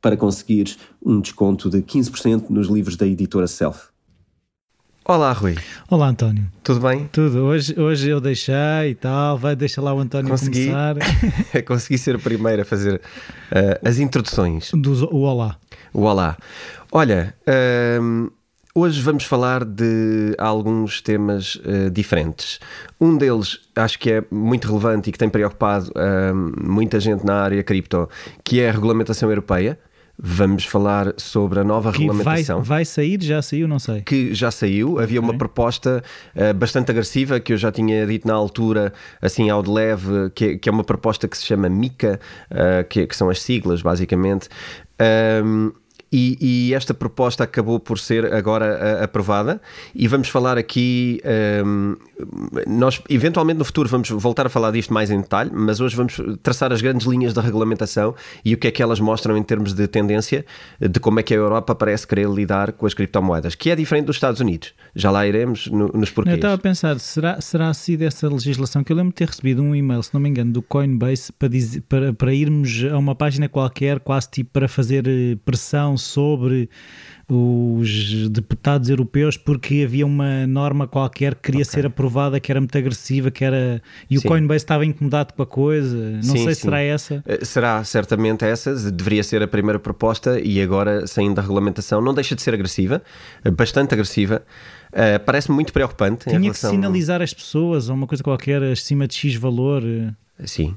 para conseguires um desconto de 15% nos livros da editora Self. Olá, Rui. Olá, António. Tudo bem? Tudo. Hoje, hoje eu deixei e tal. Vai, deixa lá o António Consegui. começar. Consegui ser o primeiro a fazer uh, as introduções. Do, o Olá. O Olá. Olha, hum, hoje vamos falar de alguns temas uh, diferentes. Um deles acho que é muito relevante e que tem preocupado hum, muita gente na área cripto, que é a regulamentação europeia. Vamos falar sobre a nova Que vai, regulamentação. vai sair, já saiu, não sei. que já saiu. Havia uma Ok. proposta eh, bastante agressiva que eu já tinha dito na altura, assim ao de leve, que, que é uma proposta que se chama MICA, eh, que, que são as siglas, basicamente. Ahm, e, e esta proposta acabou por ser agora eh, aprovada. E vamos falar aqui ahm, nós eventualmente no futuro vamos voltar a falar disto mais em detalhe mas hoje vamos traçar as grandes linhas da regulamentação e o que é que elas mostram em termos de tendência de como é que a Europa parece querer lidar com as criptomoedas que é diferente dos Estados Unidos. Já lá iremos no- nos Eu porquês estava a pensar, será, será sido essa legislação que eu lembro de ter recebido um e-mail, se não me engano, do Coinbase para, dizer, para, para irmos a uma página qualquer, quase tipo para fazer eh, pressão sobre os deputados europeus porque havia uma norma qualquer que queria ser aprovada que era muito agressiva, que era e o Sim. Coinbase estava incomodado com a coisa. Não Sim, sei se será essa. Eh, Será certamente essa, deveria ser a primeira proposta e agora, saindo da regulamentação, não deixa de ser agressiva, eh, bastante agressiva. Eh, Parece-me muito preocupante. Tinha que relação- sinalizar as pessoas ou uma coisa qualquer acima de X valor. Sim.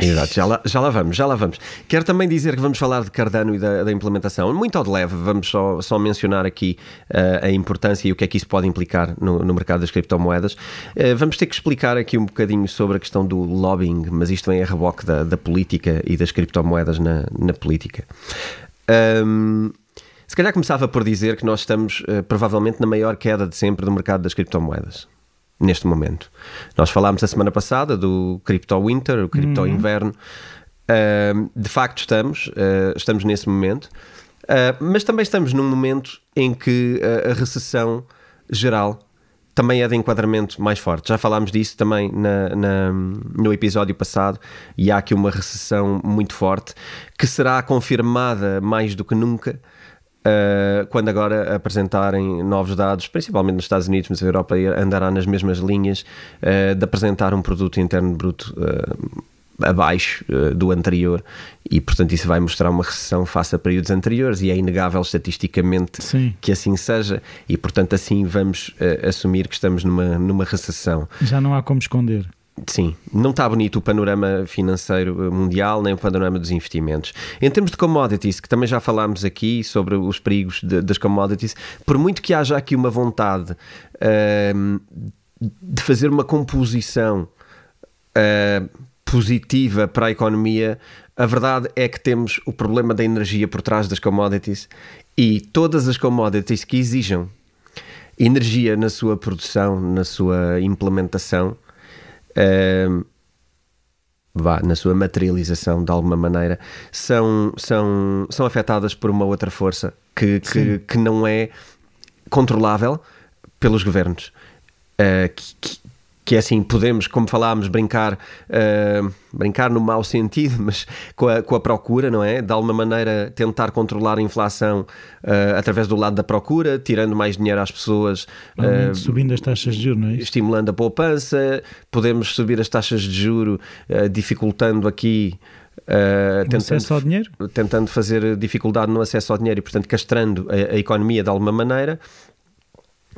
Exato, já lá, já lá vamos, já lá vamos. Quero também dizer que vamos falar de Cardano e da, da implementação. Muito ao de leve, vamos só, só mencionar aqui eh, a importância e o que é que isso pode implicar no, no mercado das criptomoedas. Eh, vamos ter que explicar aqui um bocadinho sobre a questão do lobbying, mas isto vem a reboque da, da política e das criptomoedas na, na política. Ahm, se calhar começava por dizer que nós estamos eh, provavelmente na maior queda de sempre do mercado das criptomoedas. Neste momento. Nós falámos a semana passada do Crypto Winter, o Crypto Inverno. Ahm, de facto, estamos, ah, estamos nesse momento. Ah, mas também estamos num momento em que a recessão geral também é de enquadramento mais forte. Já falámos disso também na- na- no episódio passado e há aqui uma recessão muito forte que será confirmada mais do que nunca Uh, quando agora apresentarem novos dados, principalmente nos Estados Unidos, mas a Europa andará nas mesmas linhas uh, de apresentar um produto interno bruto uh, abaixo uh, do anterior e, portanto, isso vai mostrar uma recessão face a períodos anteriores e é inegável estatisticamente Sim. que assim seja e, portanto, assim vamos uh, assumir que estamos numa, numa recessão. Já não há como esconder. Sim, não está bonito o panorama financeiro mundial, nem o panorama dos investimentos. Em termos de commodities, que também já falámos aqui sobre os perigos de- das commodities, por muito que haja aqui uma vontade ahm, de fazer uma composição ah, positiva para a economia, a verdade é que temos o problema da energia por trás das commodities e todas as commodities que exijam energia na sua produção, na sua implementação, ahm, vá, na sua materialização de alguma maneira, são, são, são afetadas por uma outra força que, que, que não é controlável pelos governos. Ah, que, que- é assim, podemos, como falámos, brincar, uh, brincar no mau sentido, mas com a, com a procura, não é? De alguma maneira tentar controlar a inflação uh, através do lado da procura, tirando mais dinheiro às pessoas. Uh, subindo as taxas de juros, não é? Estimulando a poupança, podemos subir as taxas de juro, dificultando aqui. Uh, tentando, acesso ao dinheiro? tentando fazer dificuldade no acesso ao dinheiro e, portanto, castrando a, a economia de alguma maneira.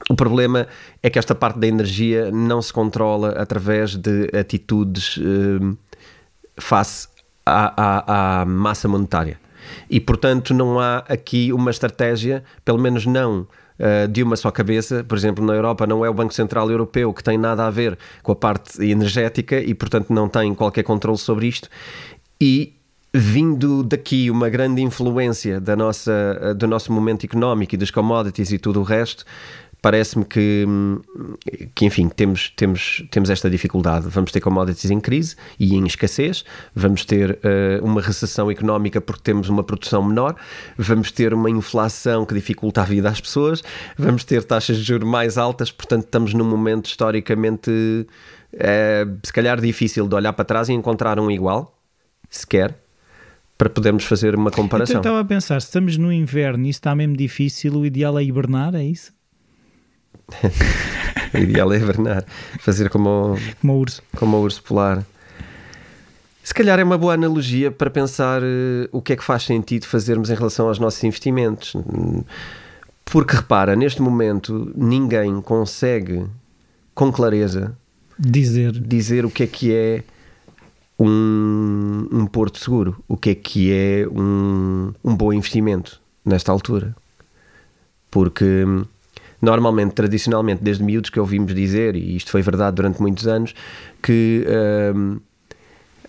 O problema é que esta parte da energia não se controla através de atitudes eh, face à, à, à, massa monetária. E, portanto, não há aqui uma estratégia, pelo menos não uh, de uma só cabeça. Por exemplo, na Europa não é o Banco Central Europeu que tem nada a ver com a parte energética e, portanto, não tem qualquer controle sobre isto. E vindo daqui uma grande influência da nossa, do nosso momento económico e dos commodities e tudo o resto, parece-me que, que, enfim, temos, temos, temos esta dificuldade. Vamos ter commodities em crise e em escassez, vamos ter uh, uma recessão económica porque temos uma produção menor, vamos ter uma inflação que dificulta a vida às pessoas, vamos ter taxas de juros mais altas, portanto, estamos num momento historicamente, uh, se calhar, difícil de olhar para trás e encontrar um igual, sequer para podermos fazer uma comparação. Então, eu estava a pensar, se estamos no inverno e isso está mesmo difícil, o ideal é hibernar, é isso? O ideal é hibernar, fazer como, como o urso. Como o urso polar. Se calhar é uma boa analogia para pensar uh, o que é que faz sentido fazermos em relação aos nossos investimentos. Porque repara, neste momento ninguém consegue com clareza dizer, dizer o que é que é um, um porto seguro, o que é que é um, um bom investimento nesta altura. Porque normalmente, tradicionalmente, desde miúdos que ouvimos dizer, e isto foi verdade durante muitos anos, que hum,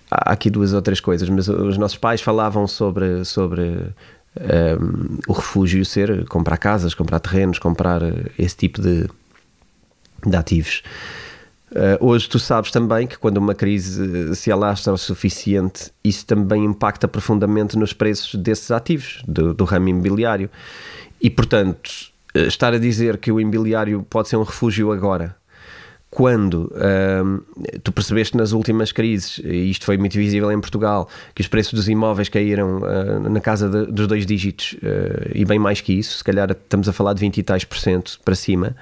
há aqui duas ou três coisas, mas os nossos pais falavam sobre, sobre hum, o refúgio ser comprar casas, comprar terrenos, comprar esse tipo de, de ativos. Uh, hoje tu sabes também que quando uma crise se alastra o suficiente, isso também impacta profundamente nos preços desses ativos, do, do ramo imobiliário. E portanto, eh, estar a dizer que o imobiliário pode ser um refúgio agora, quando tu percebeste nas últimas crises, e isto foi muito visível em Portugal, que os preços dos imóveis caíram uh, na casa de, dos dois dígitos uh, e bem mais que isso, se calhar estamos a falar de 20 e tais por cento para cima,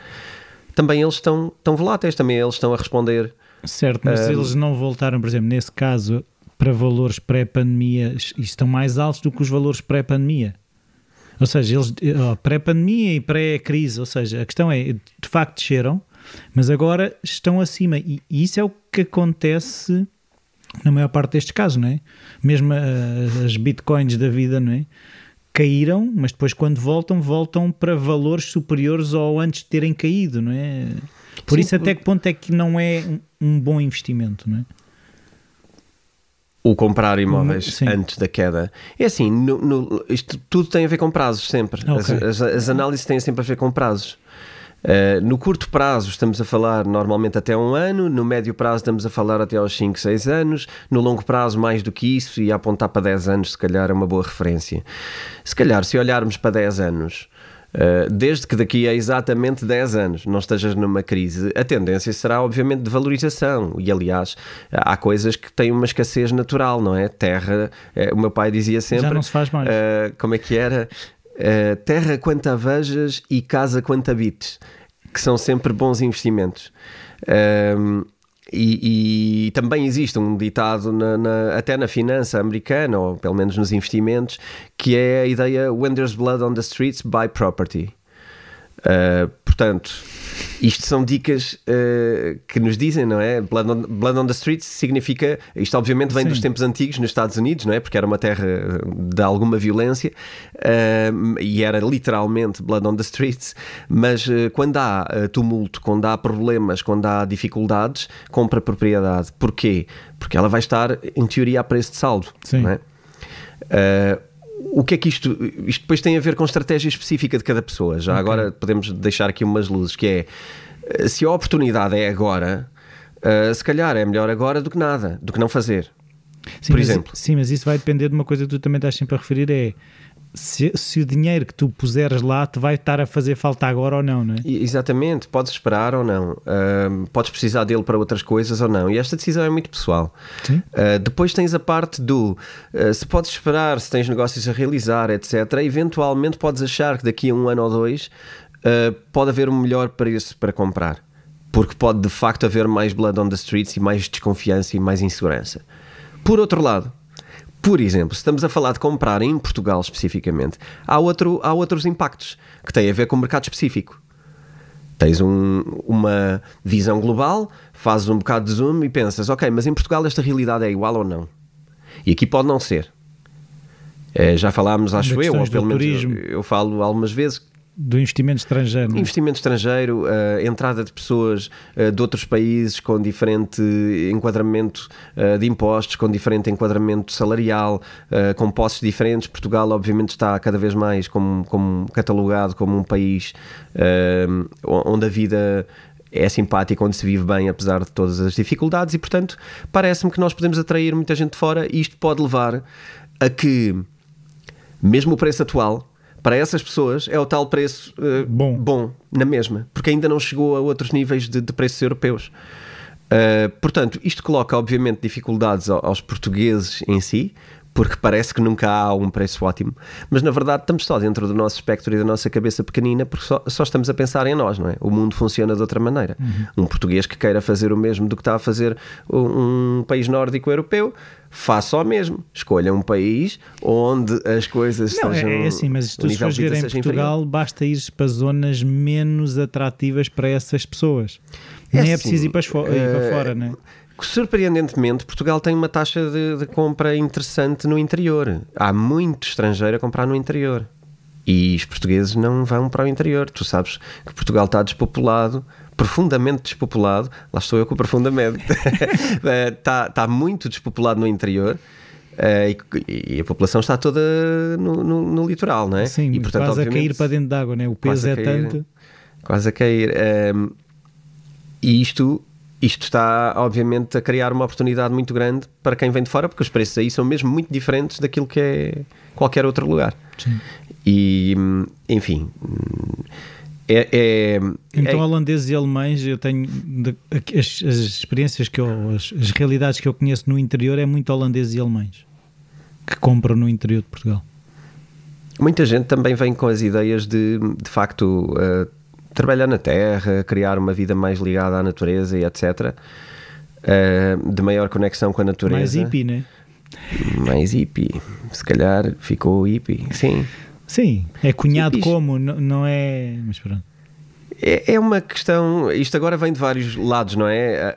também eles estão, estão voláteis, também eles estão a responder. Certo, mas uh, eles não voltaram, por exemplo, nesse caso, para valores pré-pandemia, estão mais altos do que os valores pré-pandemia. Ou seja, eles pré-pandemia e pré-crise, ou seja, a questão é, de facto desceram, mas agora estão acima. E, e isso é o que acontece na maior parte destes casos, não é? Mesmo uh, as bitcoins da vida, não é? Caíram, mas depois quando voltam, voltam para valores superiores ao antes de terem caído, não é? Por Sim, isso até que ponto é que não é um bom investimento, não é? O comprar imóveis Sim. antes da queda. É assim, no, no, isto tudo tem a ver com prazos sempre. Okay. As, as, as, análises têm sempre a ver com prazos. Uh, no curto prazo estamos a falar normalmente até um ano, no médio prazo estamos a falar até aos 5, 6 anos, no longo prazo mais do que isso e a apontar para 10 anos se calhar é uma boa referência. Se calhar se olharmos para 10 anos desde que daqui a exatamente 10 anos não estejas numa crise, a tendência será obviamente de valorização. E aliás, há coisas que têm uma escassez natural, não é? Terra, uh, o meu pai dizia sempre. Já não se faz mais. Uh, como é que era? terra quanto a vejas e casa quanto habites, que são sempre bons investimentos. Ehm, e, e, também existe um ditado na, na, até na finança americana, ou pelo menos nos investimentos, que é a ideia When there's blood on the streets, buy property. Uh, portanto, isto são dicas uh, que nos dizem, não é? Blood on, Blood on the Streets significa. Isto, obviamente, vem Sim. dos tempos antigos nos Estados Unidos, não é? Porque era uma terra de alguma violência uh, e era literalmente Blood on the Streets. Mas uh, quando há tumulto, quando há problemas, quando há dificuldades, compra propriedade. Porquê? Porque ela vai estar, em teoria, a preço de saldo. Sim. Não é? O que é que isto. Isto depois tem a ver com estratégia específica de cada pessoa. Já okay. agora podemos deixar aqui umas luzes, que é eh, se a oportunidade é agora, uh, se calhar é melhor agora do que nada, do que não fazer. Sim, Por exemplo. Sim, mas isso vai depender de uma coisa que tu também estás sempre a referir: é se, se, o dinheiro que tu puseres lá te vai estar a fazer falta agora ou não, não é? Exatamente, podes esperar ou não, uh, podes precisar dele para outras coisas ou não, e esta decisão é muito pessoal. Uh, depois tens a parte do uh, se podes esperar, se tens negócios a realizar, etc. Eventualmente podes achar que daqui a um ano ou dois pode haver um melhor preço para comprar, porque pode de facto haver mais blood on the streets e mais desconfiança e mais insegurança. Por outro lado, por exemplo, se estamos a falar de comprar em Portugal especificamente, há, outro, há outros impactos que têm a ver com o mercado específico. Tens um, uma visão global, fazes um bocado de zoom e pensas, ok, mas em Portugal esta realidade é igual ou não? E aqui pode não ser. É, já falámos, acho eu, ou pelo menos eu, eu, falo algumas vezes, do investimento estrangeiro. É? Investimento estrangeiro, uh, entrada de pessoas uh, de outros países com diferente enquadramento uh, de impostos, com diferente enquadramento salarial, com posses diferentes. Portugal, obviamente, está cada vez mais como, como catalogado como um país onde a vida é simpática, onde se vive bem, apesar de todas as dificuldades, e portanto, parece-me que nós podemos atrair muita gente de fora e isto pode levar a que, mesmo o preço atual para essas pessoas é o tal preço uh, bom. bom, na mesma, porque ainda não chegou a outros níveis de, de preços europeus. Uh, portanto, isto coloca, obviamente, dificuldades aos portugueses em si, porque parece que nunca há um preço ótimo, mas na verdade estamos só dentro do nosso espectro e da nossa cabeça pequenina porque só, só estamos a pensar em nós, não é? O mundo funciona de outra maneira. Uhum. Um português que queira fazer o mesmo do que está a fazer um, um país nórdico europeu, faça o mesmo. Escolha um país onde as coisas não, estejam. É, é assim, mas se tu fores ver em Portugal, inferior. basta ir para zonas menos atrativas para essas pessoas. É Nem é assim, é preciso ir para, ir para uh, fora, não é? Surpreendentemente, Portugal tem uma taxa de, de, compra interessante no interior. Há muito estrangeiro a comprar no interior. E os portugueses não vão para o interior. Tu sabes que Portugal está despopulado, profundamente despopulado. Lá estou eu com profundamente. está, está muito despopulado no interior. Uh, e, e, a população está toda no, no, no, litoral, não é? Sim, e, portanto, quase a cair para dentro d'água, né? o peso é cair, tanto. Quase a cair. Um, e isto isto está, obviamente, a criar uma oportunidade muito grande para quem vem de fora, porque os preços aí são mesmo muito diferentes daquilo que é qualquer outro lugar. Sim. E, enfim. É, é, então, é... holandeses e alemães, eu tenho as, as, experiências que eu, as, as, realidades que eu conheço no interior é muito holandeses e alemães que compram no interior de Portugal. Muita gente também vem com as ideias de, de facto, uh, trabalhar na terra, criar uma vida mais ligada à natureza e etc. Uh, eh, de maior conexão com a natureza. Mais hippie, né? Mais hippie. Se calhar ficou hippie, sim. Sim, é cunhado como, não é. Mas pronto. É, é uma questão. Isto agora vem de vários lados, não é?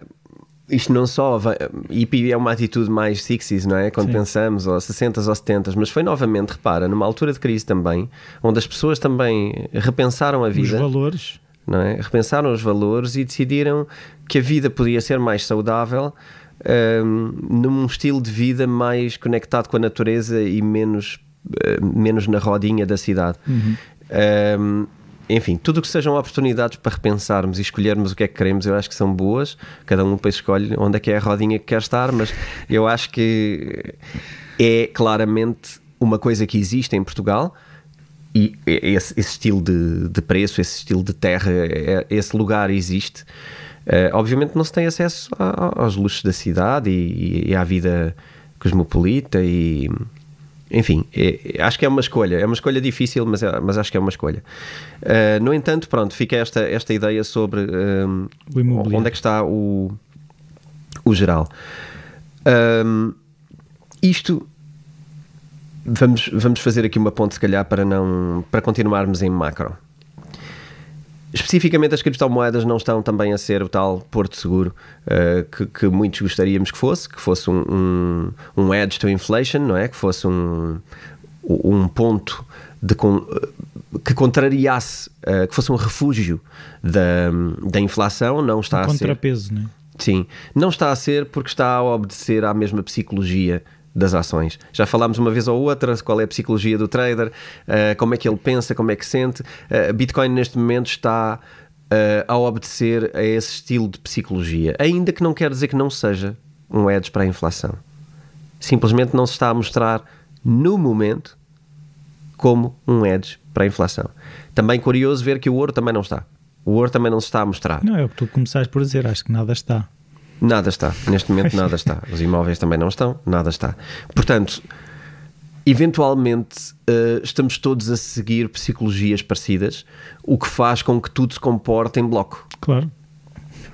Isto não só. Hippie é uma atitude mais 60s, não é? Quando Sim. pensamos, ou 60s ou 70s, mas foi novamente, repara, numa altura de crise também, onde as pessoas também repensaram a vida. Os valores. Não é? Repensaram os valores e decidiram que a vida podia ser mais saudável um, num estilo de vida mais conectado com a natureza e menos, uh, menos na rodinha da cidade. Uhum. Um, enfim, tudo o que sejam oportunidades para repensarmos e escolhermos o que é que queremos, eu acho que são boas. Cada um depois escolhe onde é que é a rodinha que quer estar, mas eu acho que é claramente uma coisa que existe em Portugal e esse, esse estilo de, de, preço, esse estilo de terra, é, esse lugar existe. Uh, obviamente não se tem acesso a, aos luxos da cidade e, e à vida cosmopolita e enfim, é, acho que é uma escolha. É uma escolha difícil, mas, é, mas acho que é uma escolha. Uh, no entanto, pronto, fica esta, esta ideia sobre um, onde é que está o, o geral. Um, isto vamos, vamos fazer aqui uma ponte, se calhar, para, não, para continuarmos em macro. Especificamente, as criptomoedas não estão também a ser o tal porto seguro uh, que, que, muitos gostaríamos que fosse, que fosse um, um, um edge to inflation, não é? Que fosse um, um ponto de, que contrariasse, uh, que fosse um refúgio da, da inflação, não está um a ser. Contrapeso, não é? Sim, não está a ser porque está a obedecer à mesma psicologia das ações. Já falámos uma vez ou outra qual é a psicologia do trader, uh, como é que ele pensa, como é que sente. Uh, Bitcoin neste momento está uh, a obedecer a esse estilo de psicologia, ainda que não quer dizer que não seja um edge para a inflação. Simplesmente não se está a mostrar no momento como um edge para a inflação. Também curioso ver que o ouro também não está. O ouro também não se está a mostrar. Não, é o que tu começaste por dizer, acho que nada está. Nada está. Neste momento nada está. Os imóveis também não estão, nada está. Portanto, eventualmente uh, estamos todos a seguir psicologias parecidas, o que faz com que tudo se comporte em bloco. Claro.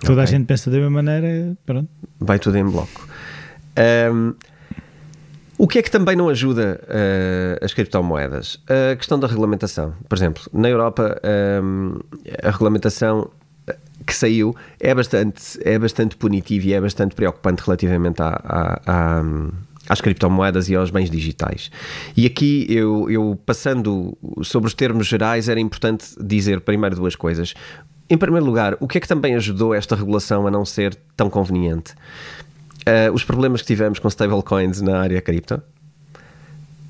Toda okay. a gente pensa da mesma maneira, pronto. Vai tudo em bloco. Um, o que é que também não ajuda uh, as criptomoedas? A questão da regulamentação. Por exemplo, na Europa, um, a regulamentação que saiu é bastante, é bastante punitiva e é bastante preocupante relativamente à, à, à, às criptomoedas e aos bens digitais. E aqui, eu, eu passando sobre os termos gerais, era importante dizer primeiro duas coisas. Em primeiro lugar, o que é que também ajudou esta regulação a não ser tão conveniente? Uh, os problemas que tivemos com stablecoins na área cripto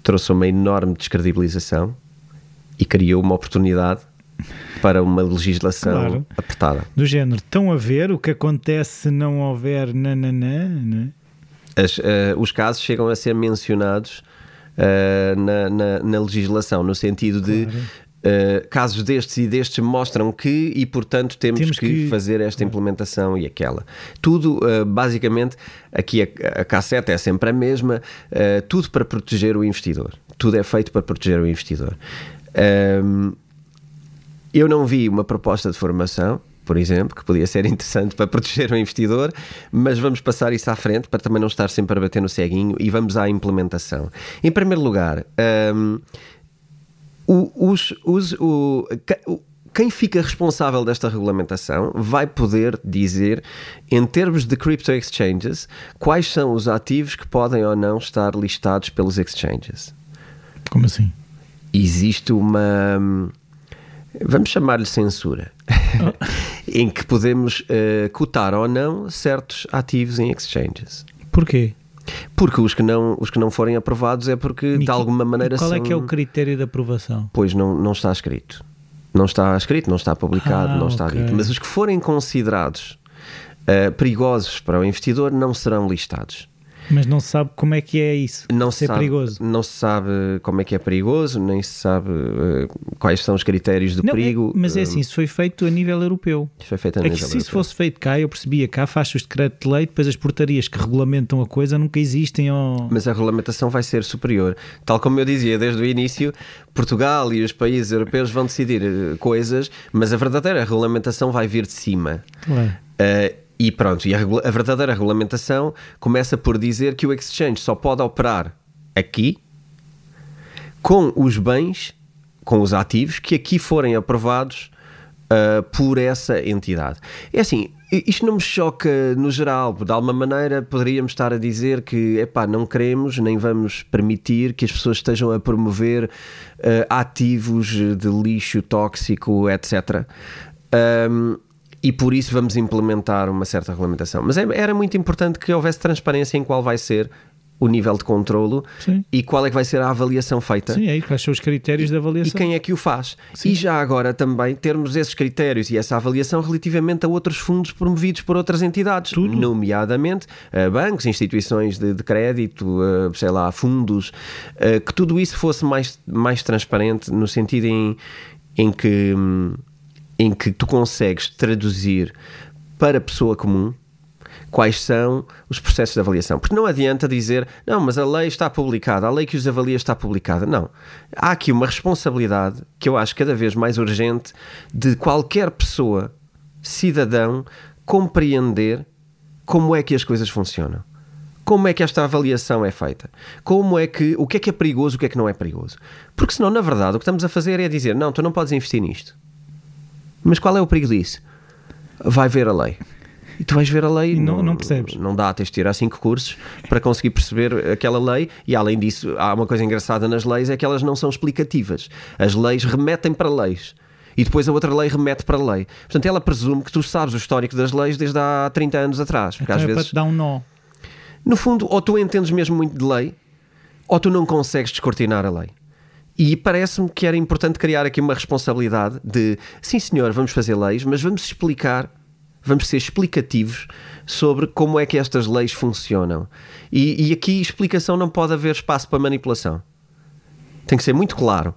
trouxe uma enorme descredibilização e criou uma oportunidade para uma legislação claro. apertada. Do género, estão a ver o que acontece se não houver nananã, né? As, uh, os casos chegam a ser mencionados uh, na, na, na, legislação, no sentido de claro. Uh, casos destes e destes mostram que e portanto temos, temos que, que, fazer esta implementação e aquela. Tudo, uh, basicamente, aqui a, a cassete é sempre a mesma, uh, tudo para proteger o investidor. Tudo é feito para proteger o investidor. Ehm, eu não vi uma proposta de formação, por exemplo, que podia ser interessante para proteger o investidor, mas vamos passar isso à frente para também não estar sempre a bater no ceguinho e vamos à implementação. Em primeiro lugar, um, os, os, o, quem fica responsável desta regulamentação vai poder dizer, em termos de crypto exchanges, quais são os ativos que podem ou não estar listados pelos exchanges. Como assim? Existe uma. Vamos chamar-lhe censura. Oh. em que podemos uh, cotar ou não certos ativos em exchanges. Porquê? Porque os que não, os que não forem aprovados é porque de alguma maneira qual são... é que é o critério de aprovação? Pois não, não está escrito. Não está escrito, não está publicado, ah, não está okay. dito. Mas os que forem considerados uh, perigosos para o investidor não serão listados. Mas não se sabe como é que é isso, não ser sabe, perigoso. Não se sabe como é que é perigoso, nem se sabe uh, quais são os critérios do não, perigo. É, mas é assim, isso foi feito a nível europeu. Foi feito a é nível que se europeu. isso fosse feito cá, eu percebia cá, faz os decretos de lei, depois as portarias que regulamentam a coisa nunca existem. Ou... Mas a regulamentação vai ser superior. Tal como eu dizia desde o início, Portugal e os países europeus vão decidir eh, coisas, mas a verdadeira regulamentação vai vir de cima. Claro. Uh, e pronto, e a, a, verdadeira regulamentação começa por dizer que o exchange só pode operar aqui com os bens, com os ativos que aqui forem aprovados uh, por essa entidade. É assim, isto não me choca no geral, de alguma maneira poderíamos estar a dizer que epá, não queremos nem vamos permitir que as pessoas estejam a promover uh, ativos de lixo tóxico, etc. Um, e por isso vamos implementar uma certa regulamentação. Mas é, era muito importante que houvesse transparência em qual vai ser o nível de controlo Sim. e qual é que vai ser a avaliação feita. Sim, é quais são os critérios de avaliação. E quem é que o faz. Sim. E já agora também termos esses critérios e essa avaliação relativamente a outros fundos promovidos por outras entidades, Tudo. nomeadamente uh, bancos, instituições de, de crédito, uh, sei lá, fundos, uh, que tudo isso fosse mais, mais transparente no sentido em, em que... Em que tu consegues traduzir para a pessoa comum quais são os processos de avaliação. Porque não adianta dizer, não, mas a lei está publicada, a lei que os avalia está publicada. Não. Há aqui uma responsabilidade que eu acho cada vez mais urgente de qualquer pessoa, cidadão, compreender como é que as coisas funcionam. Como é que esta avaliação é feita? Como é que, o que é que é perigoso, o que é que não é perigoso? Porque senão, na verdade, o que estamos a fazer é dizer, não, tu não podes investir nisto mas qual é o perigo disso? Vai ver a lei. E tu vais ver a lei e não, não, percebes. Não dá, tens de tirar cinco cursos para conseguir perceber aquela lei. E além disso, há uma coisa engraçada nas leis: é que elas não são explicativas. As leis remetem para leis. E depois a outra lei remete para a lei. Portanto, ela presume que tu sabes o histórico das leis desde há 30 anos atrás. Porque então às é vezes. Para te dar um nó. No fundo, ou tu entendes mesmo muito de lei, ou tu não consegues descortinar a lei. E parece-me que era importante criar aqui uma responsabilidade de, sim senhor, vamos fazer leis, mas vamos explicar, vamos ser explicativos sobre como é que estas leis funcionam. E, e aqui explicação não pode haver espaço para manipulação. Tem que ser muito claro.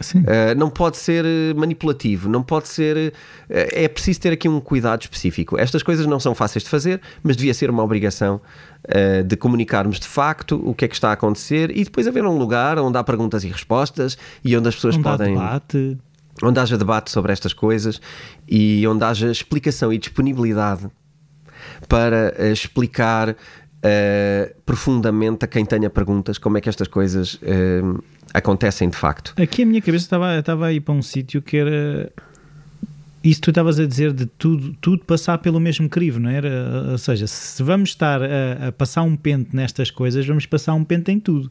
Uh, não pode ser manipulativo, não pode ser. Uh, é preciso ter aqui um cuidado específico. Estas coisas não são fáceis de fazer, mas devia ser uma obrigação uh, de comunicarmos de facto o que é que está a acontecer e depois haver um lugar onde há perguntas e respostas e onde as pessoas onde podem. Há debate. Onde haja debate sobre estas coisas e onde haja explicação e disponibilidade para explicar profundamente a quem tenha perguntas como é que estas coisas acontecem de facto. Aqui a minha cabeça estava, estava a ir para um sítio que era isso tu estavas a dizer de tudo, tudo passar pelo mesmo crivo, não era? Ou seja, se vamos estar a, a, passar um pente nestas coisas, vamos passar um pente em tudo.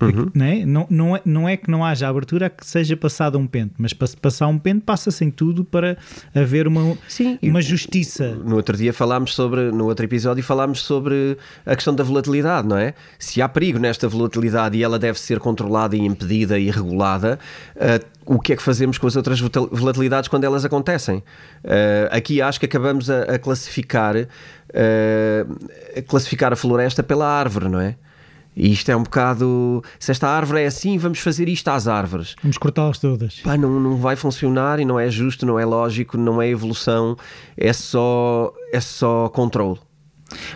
Uhum. Não, é? Não, não, é, não é que não haja abertura a que seja passado um pente, mas para passar um pente passa-se em tudo para haver uma, Sim, uma justiça. No outro dia falámos sobre, no outro episódio falámos sobre a questão da volatilidade, não é? Se há perigo nesta volatilidade e ela deve ser controlada e impedida e regulada, uh, o que é que fazemos com as outras volatilidades quando elas acontecem? Uh, aqui acho que acabamos a, a classificar, uh, a classificar a floresta pela árvore, não é? E isto é um bocado. Se esta árvore é assim, vamos fazer isto às árvores. Vamos cortá-las todas. Pá, não, não vai funcionar e não é justo, não é lógico, não é evolução, é só, é só controle.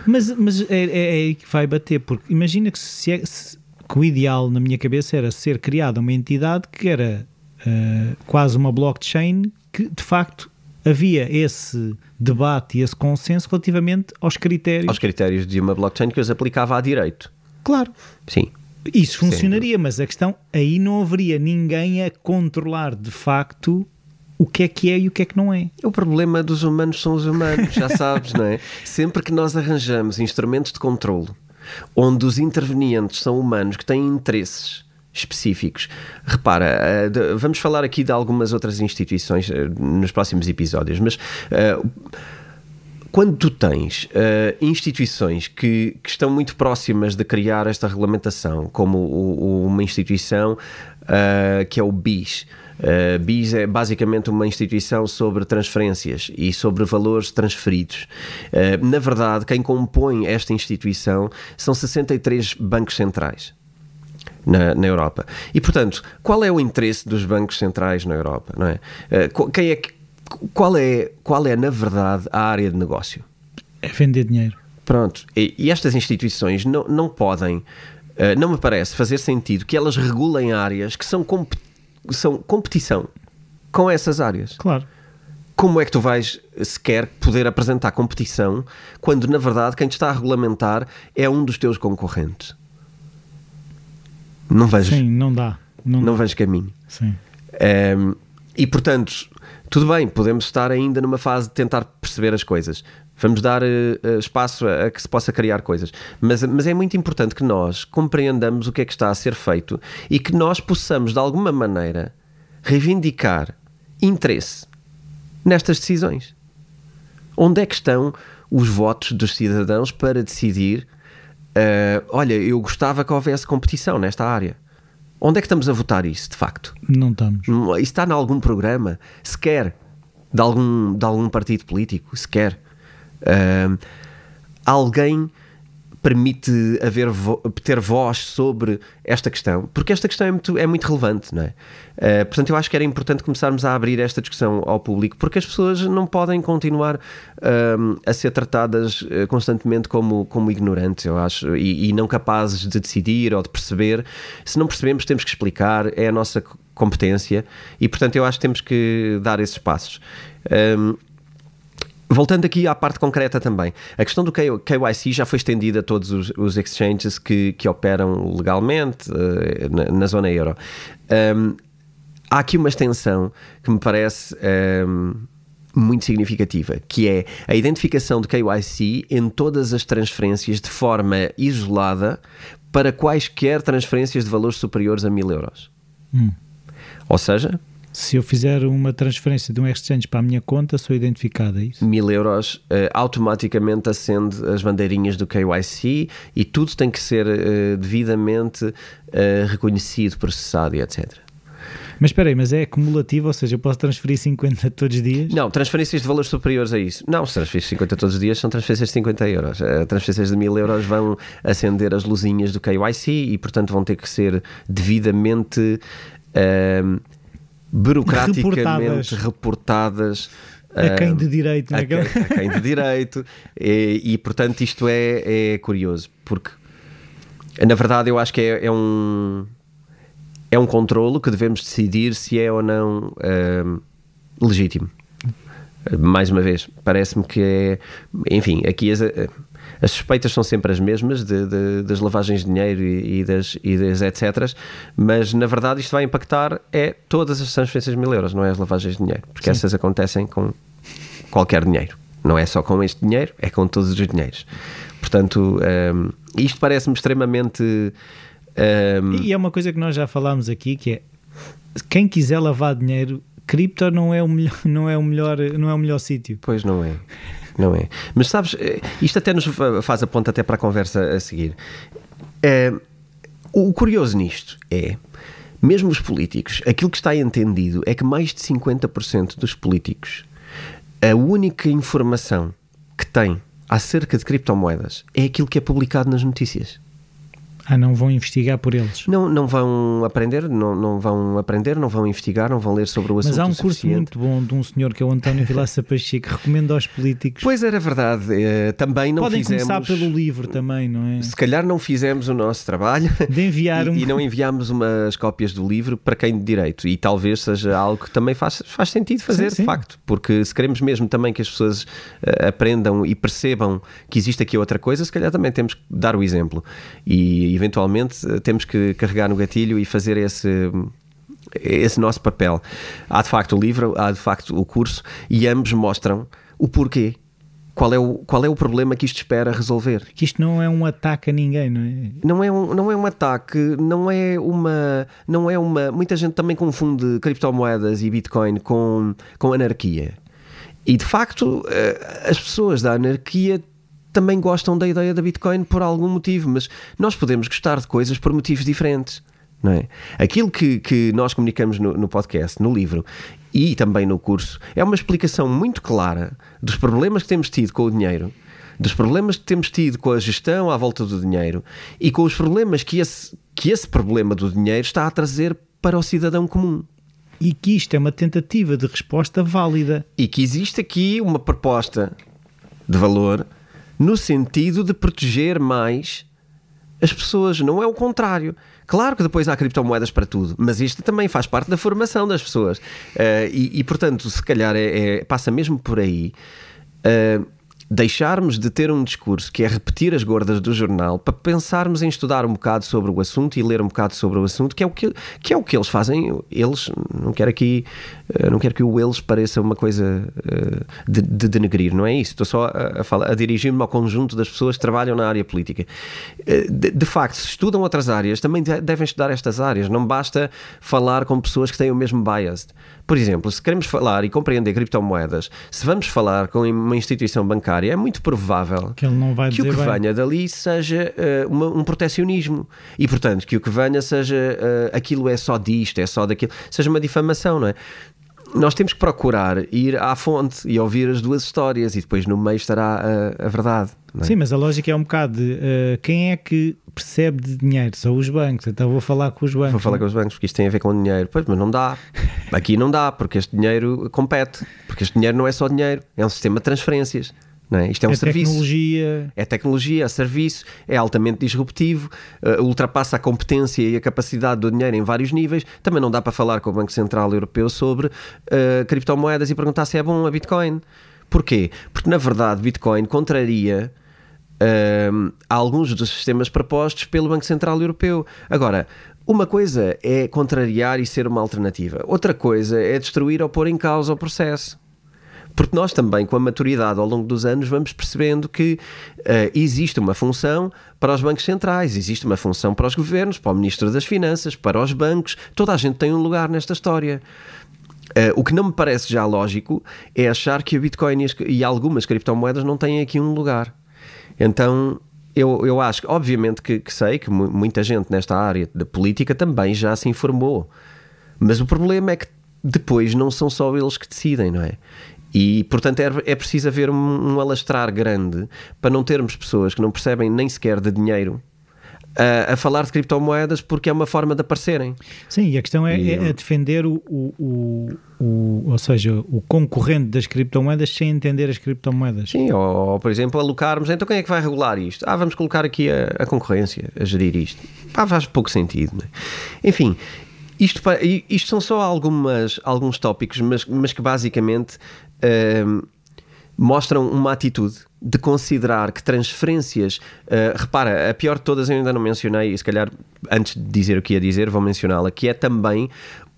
Mas, mas é, é, é aí que vai bater, porque imagina que, se, é, se, que o ideal na minha cabeça era ser criada uma entidade que era uh, quase uma blockchain que de facto havia esse debate e esse consenso relativamente aos critérios. Aos critérios de uma blockchain que os aplicava a direito. Claro. Sim. Isso funcionaria, mas a questão aí não haveria ninguém a controlar de facto o que é que é e o que é que não é. O problema dos humanos são os humanos, já sabes, não é? Sempre que nós arranjamos instrumentos de controle onde os intervenientes são humanos que têm interesses específicos. Repara, eh, vamos falar aqui de algumas outras instituições eh, nos próximos episódios, mas. Quando tu tens uh, instituições que, que, estão muito próximas de criar esta regulamentação, como o, o, uma instituição uh, que é o BIS, Uh, BIS é basicamente uma instituição sobre transferências e sobre valores transferidos. Uh, na verdade, quem compõe esta instituição são 63 bancos centrais. Na, na, Europa. E, portanto, qual é o interesse dos bancos centrais na Europa? Não é? Uh, quem é que qual é, qual é, na verdade, a área de negócio? É vender dinheiro. Pronto. E, e estas instituições não, não podem, uh, não me parece fazer sentido que elas regulem áreas que são, comp são competição com essas áreas. Claro. Como é que tu vais sequer poder apresentar competição quando, na verdade, quem te está a regulamentar é um dos teus concorrentes? Não vejo. Sim, não dá. Não, não vejo caminho. Sim. Um, ehm, e portanto, tudo bem, podemos estar ainda numa fase de tentar perceber as coisas. Vamos dar uh, espaço a, a, que se possa criar coisas. Mas, mas é muito importante que nós compreendamos o que é que está a ser feito e que nós possamos, de alguma maneira, reivindicar interesse nestas decisões. Onde é que estão os votos dos cidadãos para decidir? Uh, olha, eu gostava que houvesse competição nesta área. Onde é que estamos a votar isso, de facto? Não estamos. Isso está em algum programa, sequer, de algum, de algum partido político, sequer. Uh, alguém permite haver vo ter voz sobre esta questão, porque esta questão é muito, é muito relevante, não é? Uh, portanto, eu acho que era importante começarmos a abrir esta discussão ao público, porque as pessoas não podem continuar uh, a ser tratadas uh, constantemente como, como ignorantes, eu acho, e, e, não capazes de decidir ou de perceber. Se não percebemos, temos que explicar, é a nossa competência, e portanto, eu acho que temos que dar esses passos. Um, Voltando aqui à parte concreta também, a questão do KYC já foi estendida a todos os, os exchanges que, que, operam legalmente uh, na, na, zona euro. Um, há aqui uma extensão que me parece um, muito significativa, que é a identificação do KYC em todas as transferências de forma isolada para quaisquer transferências de valores superiores a mil euros. Hum. Ou seja, se eu fizer uma transferência de um exchange para a minha conta, sou identificado, é isso? Mil euros, uh, automaticamente acende as bandeirinhas do KYC e tudo tem que ser uh, devidamente uh, reconhecido, processado e etc. Mas espera aí, mas é acumulativo, ou seja, eu posso transferir 50 todos os dias? Não, transferências de valores superiores a isso. Não, se transferir 50 todos os dias são transferências de 50 euros. Transferências de 1000 euros vão acender as luzinhas do KYC e, portanto, vão ter que ser devidamente burocraticamente reportadas, reportadas a quem de direito, a, quem, a quem de direito, e, e, portanto isto é, é curioso, porque na verdade eu acho que é, é um é um controlo que devemos decidir se é ou não uh, legítimo. Mais uma vez, parece-me que é. Enfim, aqui as, as suspeitas são sempre as mesmas de, de, das lavagens de dinheiro e, e, das, e das etc. Mas na verdade isto vai impactar é todas as transferências de mil euros, não é as lavagens de dinheiro, porque Sim. essas acontecem com qualquer dinheiro. Não é só com este dinheiro, é com todos os dinheiros. Portanto, um, isto parece-me extremamente. Um... E é uma coisa que nós já falámos aqui, que é quem quiser lavar dinheiro, cripto não é o melhor, não é o melhor, não é o melhor sítio. Pois não é. Não é. Mas sabes, eh, isto até nos faz a ponta até para a conversa a seguir. É, o curioso nisto é, mesmo os políticos, aquilo que está entendido é que mais de 50% dos políticos, a única informação que têm acerca de criptomoedas é aquilo que é publicado nas notícias. Ah, não vão investigar por eles? Não, não vão aprender, não, não vão aprender, não vão investigar, não vão ler sobre o assunto. Mas há um curso muito bom de um senhor que é o António Vilaça Pacheco, que recomendo aos políticos. Pois era verdade, eh, também não Podem fizemos... começar pelo livro também, não é? Se calhar não fizemos o nosso trabalho de enviar um... e, e não enviámos umas cópias do livro para quem de direito e talvez seja algo que também faz, faz sentido fazer, sim, sim. de facto, porque se queremos mesmo também que as pessoas uh, aprendam e percebam que existe aqui outra coisa, se calhar também temos que dar o exemplo e eventualmente temos que carregar no gatilho e fazer esse esse nosso papel. Há de facto o livro, há de facto o curso e ambos mostram o porquê. Qual é, o, qual é o problema que isto espera resolver? Que isto não é um ataque a ninguém, não é? Não é um, não é um ataque, não é uma. Não é uma. Muita gente também confunde criptomoedas e Bitcoin com, com anarquia. E de facto, eh, as pessoas da anarquia também gostam da ideia da Bitcoin por algum motivo, mas nós podemos gostar de coisas por motivos diferentes. Não é? Aquilo que, que nós comunicamos no, no podcast, no livro e também no curso, é uma explicação muito clara dos problemas que temos tido com o dinheiro, dos problemas que temos tido com a gestão à volta do dinheiro e com os problemas que esse, que esse problema do dinheiro está a trazer para o cidadão comum. E que isto é uma tentativa de resposta válida. E que existe aqui uma proposta de valor no sentido de proteger mais as pessoas, não é o contrário. Claro que depois há criptomoedas para tudo, mas isto também faz parte da formação das pessoas. Uh, e, e, portanto, se calhar é, é, passa mesmo por aí. Uh, deixarmos de ter um discurso que é repetir as gordas do jornal para pensarmos em estudar um bocado sobre o assunto e ler um bocado sobre o assunto, que é o que, que, é o que eles fazem. Eles, não quero aqui, eh, não quero que o eles pareça uma coisa eh, de, de denegrir, não é isso. Estou só a, a, a dirigir-me ao conjunto das pessoas que trabalham na área política. Eh, de, de facto, se estudam outras áreas, também devem estudar estas áreas. Não basta falar com pessoas que têm o mesmo bias. Por exemplo, se queremos falar e compreender criptomoedas, se vamos falar com uma instituição bancária, é muito provável que, ele não vai que o que bem. venha dali seja uh, uma, um protecionismo e, portanto, que o que venha seja uh, aquilo é só disto, é só daquilo, seja uma difamação, não é? Nós temos que procurar ir à fonte e ouvir as duas histórias e depois no meio estará a, a verdade. É? Sim, mas a lógica é um bocado de uh, quem é que percebe de dinheiro? São os bancos, então vou falar com os bancos. Vou falar com os bancos porque isto tem a ver com dinheiro. Pois, mas não dá. Aqui não dá, porque este dinheiro compete. Porque este dinheiro não é só dinheiro, é um sistema de transferências. É? Isto é um é serviço. Tecnologia. É tecnologia, é serviço, é altamente disruptivo, uh, ultrapassa a competência e a capacidade do dinheiro em vários níveis. Também não dá para falar com o Banco Central Europeu sobre uh, criptomoedas e perguntar se é bom a Bitcoin. Porquê? Porque na verdade Bitcoin contraria uh, alguns dos sistemas propostos pelo Banco Central Europeu. Agora, uma coisa é contrariar e ser uma alternativa, outra coisa é destruir ou pôr em causa o processo. Porque nós também, com a maturidade ao longo dos anos, vamos percebendo que uh, existe uma função para os bancos centrais, existe uma função para os governos, para o Ministro das Finanças, para os bancos, toda a gente tem um lugar nesta história. Uh, o que não me parece já lógico é achar que a Bitcoin e, as, e algumas criptomoedas não têm aqui um lugar. Então, eu, eu acho, obviamente que, que sei que muita gente nesta área da política também já se informou. Mas o problema é que depois não são só eles que decidem, não é? E, portanto, é, é preciso haver um, um alastrar grande para não termos pessoas que não percebem nem sequer de dinheiro a, a, falar de criptomoedas porque é uma forma de aparecerem. Sim, e a questão é, é, é defender o, o, o, ou seja, o concorrente das criptomoedas sem entender as criptomoedas. Sim, ou, ou, por exemplo, alocarmos, então quem é que vai regular isto? Ah, vamos colocar aqui a, a concorrência a gerir isto. Ah, faz pouco sentido. É? Enfim, isto, isto são só algumas, alguns tópicos, mas, mas que basicamente uh, mostram uma atitude de considerar que transferências. Uh, repara, a pior de todas eu ainda não mencionei, e se calhar antes de dizer o que ia dizer, vou mencioná-la, que é também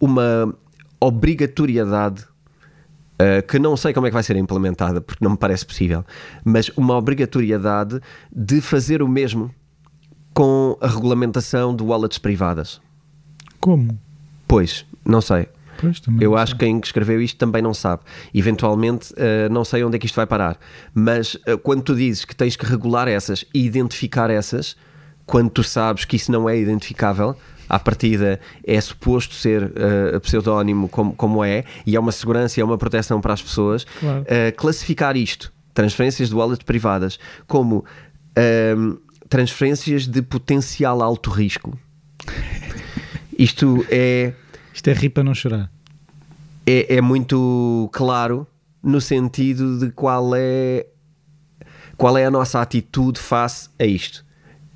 uma obrigatoriedade. Uh, que não sei como é que vai ser implementada, porque não me parece possível, mas uma obrigatoriedade de fazer o mesmo com a regulamentação de wallets privadas. Como? Pois, não sei. Pois, eu acho que quem escreveu isto também não sabe. Eventualmente, uh, não sei onde é que isto vai parar. Mas uh, quando tu dizes que tens que regular essas e identificar essas, quando tu sabes que isso não é identificável, à partida é suposto ser uh, pseudónimo como, como é, e é uma segurança e é uma proteção para as pessoas, claro. uh, classificar isto, transferências de wallet privadas, como uh, transferências de potencial alto risco. Isto é isto é rir para não chorar. É, é muito claro no sentido de qual é qual é a nossa atitude face a isto.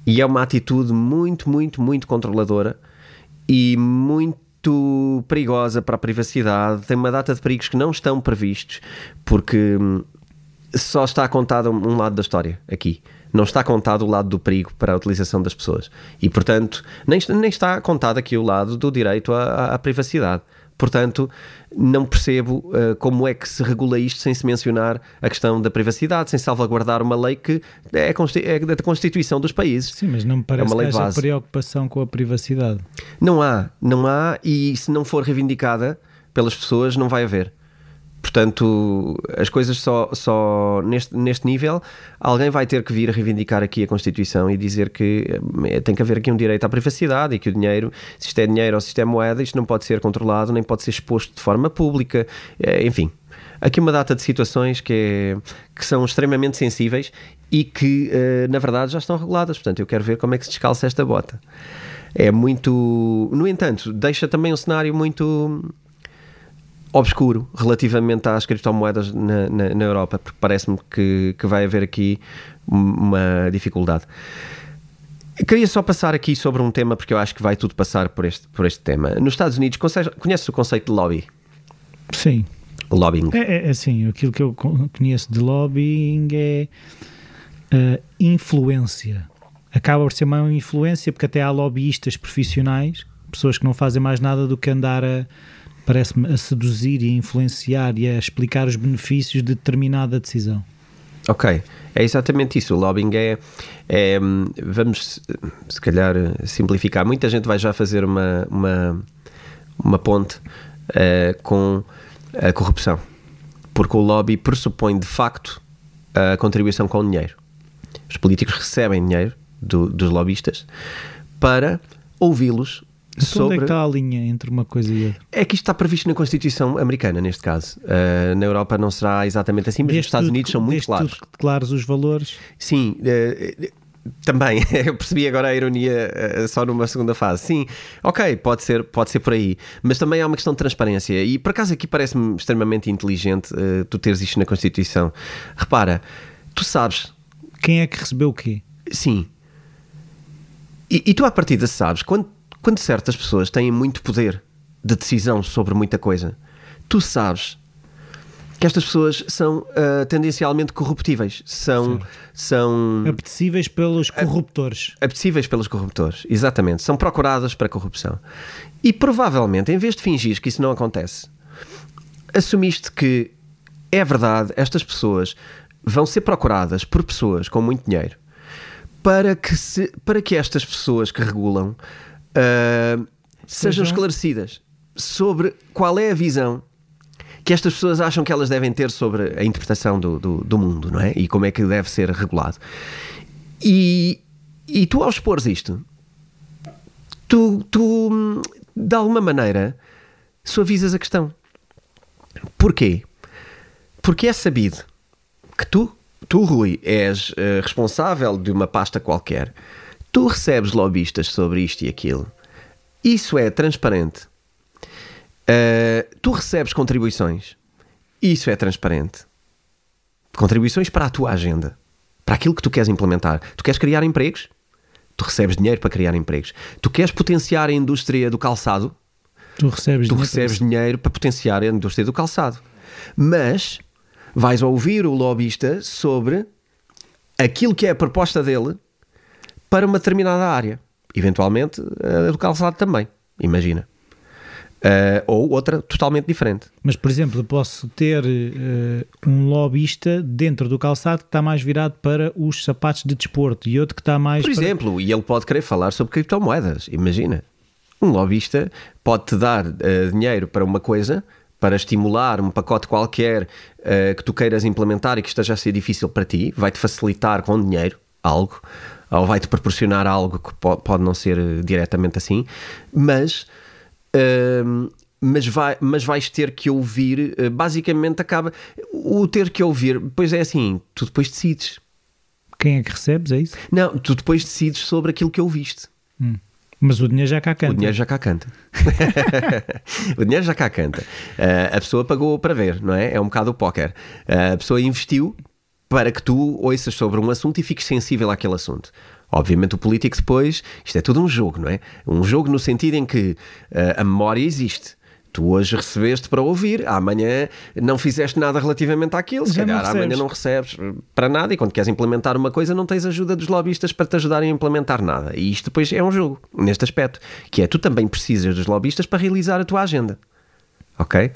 E é uma atitude muito, muito, muito controladora e muito perigosa para a privacidade. Tem uma data de perigos que não estão previstos, porque hum, só está contado um lado da história aqui não está contado o lado do perigo para a utilização das pessoas. E, portanto, nem, nem está contado aqui o lado do direito à, à privacidade. Portanto, não percebo uh, como é que se regula isto sem se mencionar a questão da privacidade, sem salvaguardar uma lei que é, é da Constituição dos países. Sim, mas não me parece é uma lei que haja base. preocupação com a privacidade. Não há, não há, e se não for reivindicada pelas pessoas, não vai haver. Portanto, as coisas só, só neste, neste nível, alguém vai ter que vir reivindicar aqui a Constituição e dizer que eh, tem que haver aqui um direito à privacidade e que o dinheiro, se isto é dinheiro ou se isto é moeda, isto não pode ser controlado, nem pode ser exposto de forma pública, eh, enfim. Aqui uma data de situações que, é, que são extremamente sensíveis e que, eh, na verdade, já estão reguladas. Portanto, eu quero ver como é que se descalça esta bota. É muito. No entanto, deixa também um cenário muito obscuro relativamente às criptomoedas na, na, na Europa, porque parece-me que, que vai haver aqui uma dificuldade. Queria só passar aqui sobre um tema, porque eu acho que vai tudo passar por este, por este tema. Nos Estados Unidos, conhece o conceito de lobby? Sim. Lobbying. É, é, é assim, aquilo que eu conheço de lobbying é uh, influência. Acaba por ser uma influência, porque até há lobbyistas profissionais, pessoas que não fazem mais nada do que andar a parece-me, a seduzir e a influenciar e a explicar os benefícios de determinada decisão. Ok, é exatamente isso. O lobbying é, é, vamos se calhar simplificar. Muita gente vai já fazer uma, uma, uma ponte uh, com a corrupção, porque o lobby pressupõe de facto a contribuição com dinheiro. Os políticos recebem dinheiro do, dos lobistas para ouvi-los então sobre... Onde é que está a linha entre uma coisa e outra? É que isto está previsto na Constituição americana, neste caso. Uh, na Europa não será exatamente assim, mas nos Estados Unidos são muito claros. claros os valores? Sim, uh, também. Eu percebi agora a ironia uh, só numa segunda fase. Sim, ok, pode ser, pode ser por aí. Mas também há uma questão de transparência. E por acaso aqui parece-me extremamente inteligente tu teres isto na Constituição. Repara, tu sabes. Quem é que recebeu o quê? Sim. E, e tu, à partida, sabes quando quando certas pessoas têm muito poder de decisão sobre muita coisa, tu sabes que estas pessoas são uh, tendencialmente corruptíveis, são, são apetecíveis pelos corruptores. Apetecíveis pelos corruptores, exatamente. São procuradas para corrupção. E provavelmente, em vez de fingir que isso não acontece, assumiste que é verdade, estas pessoas vão ser procuradas por pessoas com muito dinheiro para que, se, para que estas pessoas que regulam uh, sejam esclarecidas sobre qual é a visão que estas pessoas acham que elas devem ter sobre a interpretação do, do, do mundo, não é? E como é que deve ser regulado. E, e tu, ao expores isto, tu, tu, de alguma maneira, suavizas a questão. Porquê? Porque é sabido que tu, tu Rui, és uh, responsável de uma pasta qualquer Tu recebes lobistas sobre isto e aquilo. Isso é transparente. Uh, tu recebes contribuições. Isso é transparente. Contribuições para a tua agenda, para aquilo que tu queres implementar. Tu queres criar empregos? Tu recebes dinheiro para criar empregos. Tu queres potenciar a indústria do calçado? Tu recebes, tu dinheiro, recebes dinheiro para potenciar a indústria do calçado. Mas vais ouvir o lobista sobre aquilo que é a proposta dele para uma determinada área. Eventualmente, a do calçado também. Imagina. Uh, ou outra totalmente diferente. Mas, por exemplo, posso ter uh, um lobista dentro do calçado que está mais virado para os sapatos de desporto e outro que está mais. Por para... exemplo, e ele pode querer falar sobre criptomoedas. Imagina. Um lobista pode-te dar uh, dinheiro para uma coisa, para estimular um pacote qualquer que tu queiras implementar e que esteja a ser difícil para ti, vai-te facilitar com dinheiro algo, ou vai-te proporcionar algo que pode, não ser diretamente assim, mas mas, vai, mas vais ter que ouvir, uh, basicamente acaba. O ter que ouvir, pois é assim, tu depois decides. Quem é que recebes, é isso? Não, tu depois decides sobre aquilo que ouviste. Hum. Mas o dinheiro já cá canta. O dinheiro já cá canta. o dinheiro já cá canta. Uh, a pessoa pagou para ver, não é? É um bocado o póquer. Uh, a pessoa investiu para que tu ouças sobre um assunto e fiques sensível àquele assunto. Obviamente, o político depois, isto é tudo um jogo, não é? Um jogo no sentido em que uh, a memória existe. Tu hoje recebeste para ouvir, amanhã não fizeste nada relativamente àquilo, se calhar não amanhã não recebes para nada e quando queres implementar uma coisa não tens ajuda dos lobistas para te ajudarem a implementar nada. E isto depois é um jogo, neste aspecto, que é tu também precisas dos lobistas para realizar a tua agenda. Ok?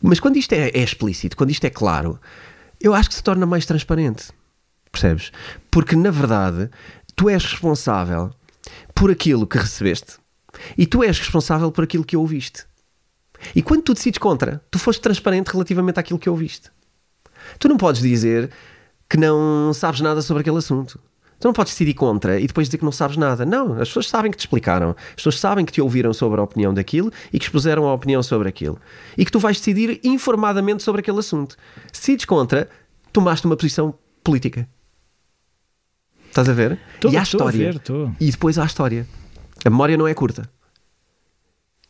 Mas quando isto é, é explícito, quando isto é claro, eu acho que se torna mais transparente. Percebes? Porque na verdade tu és responsável por aquilo que recebeste e tu és responsável por aquilo que ouviste. E quando tu decides contra, tu foste transparente relativamente àquilo que ouviste. Tu não podes dizer que não sabes nada sobre aquele assunto. Tu não podes decidir contra e depois dizer que não sabes nada. Não, as pessoas sabem que te explicaram. As pessoas sabem que te ouviram sobre a opinião daquilo e que expuseram a opinião sobre aquilo. E que tu vais decidir informadamente sobre aquele assunto. Se decides contra, tomaste uma posição política. Estás a ver? Tô, e há história. Ver, e depois há a história. A memória não é curta.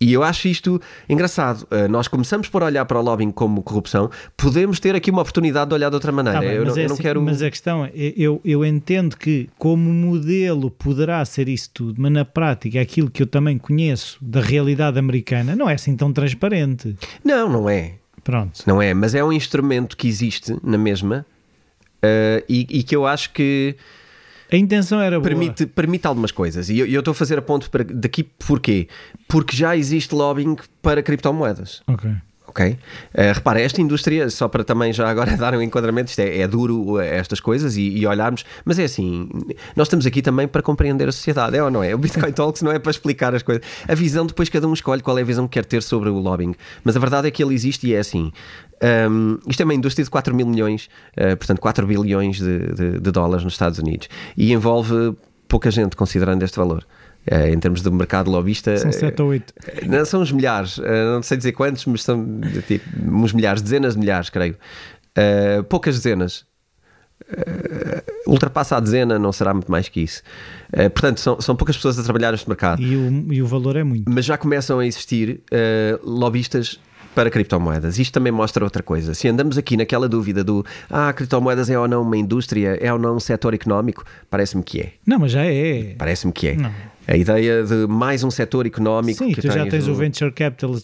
E eu acho isto engraçado. Uh, nós começamos por olhar para o lobbying como corrupção, podemos ter aqui uma oportunidade de olhar de outra maneira. Ah, bem, eu, não, é eu não assim, quero. Mas a questão é: eu, eu entendo que, como modelo, poderá ser isso tudo, mas na prática, aquilo que eu também conheço da realidade americana não é assim tão transparente. Não, não é. Pronto. Não é, mas é um instrumento que existe na mesma uh, e, e que eu acho que a intenção era boa. Permite, permite algumas coisas. E eu, estou a fazer a ponto para, daqui porquê? Porque já existe lobbying para criptomoedas. Ok. Ok? Uh, repara, esta indústria, só para também já agora dar um enquadramento, isto é, é duro eh, estas coisas e, e, olharmos, mas é assim, nós estamos aqui também para compreender a sociedade, é ou não é? O Bitcoin Talks não é para explicar as coisas. A visão, depois cada um escolhe qual é a visão que quer ter sobre o lobbying. Mas a verdade é que ele existe e é assim. Um, isto é uma indústria de 4 mil milhões, uh, portanto 4 bilhões de, de, de, dólares nos Estados Unidos e envolve pouca gente considerando este valor. Uh, em termos do mercado lobista, são 7 ou 8. Uh, não, são uns milhares, não sei dizer quantos, mas são tipo, uns milhares, dezenas de milhares, creio. poucas dezenas. ultrapassa a dezena, não será muito mais que isso. portanto, são, são poucas pessoas a trabalhar neste mercado. E o, e o valor é muito. Mas já começam a existir lobistas para criptomoedas. Isto também mostra outra coisa. Se andamos aqui naquela dúvida do ah, criptomoedas é ou não uma indústria, é ou não um setor económico, parece-me que é. Não, mas já é. Parece-me que é. Não. A ideia de mais um setor económico. Sim, que tu já tens o venture capital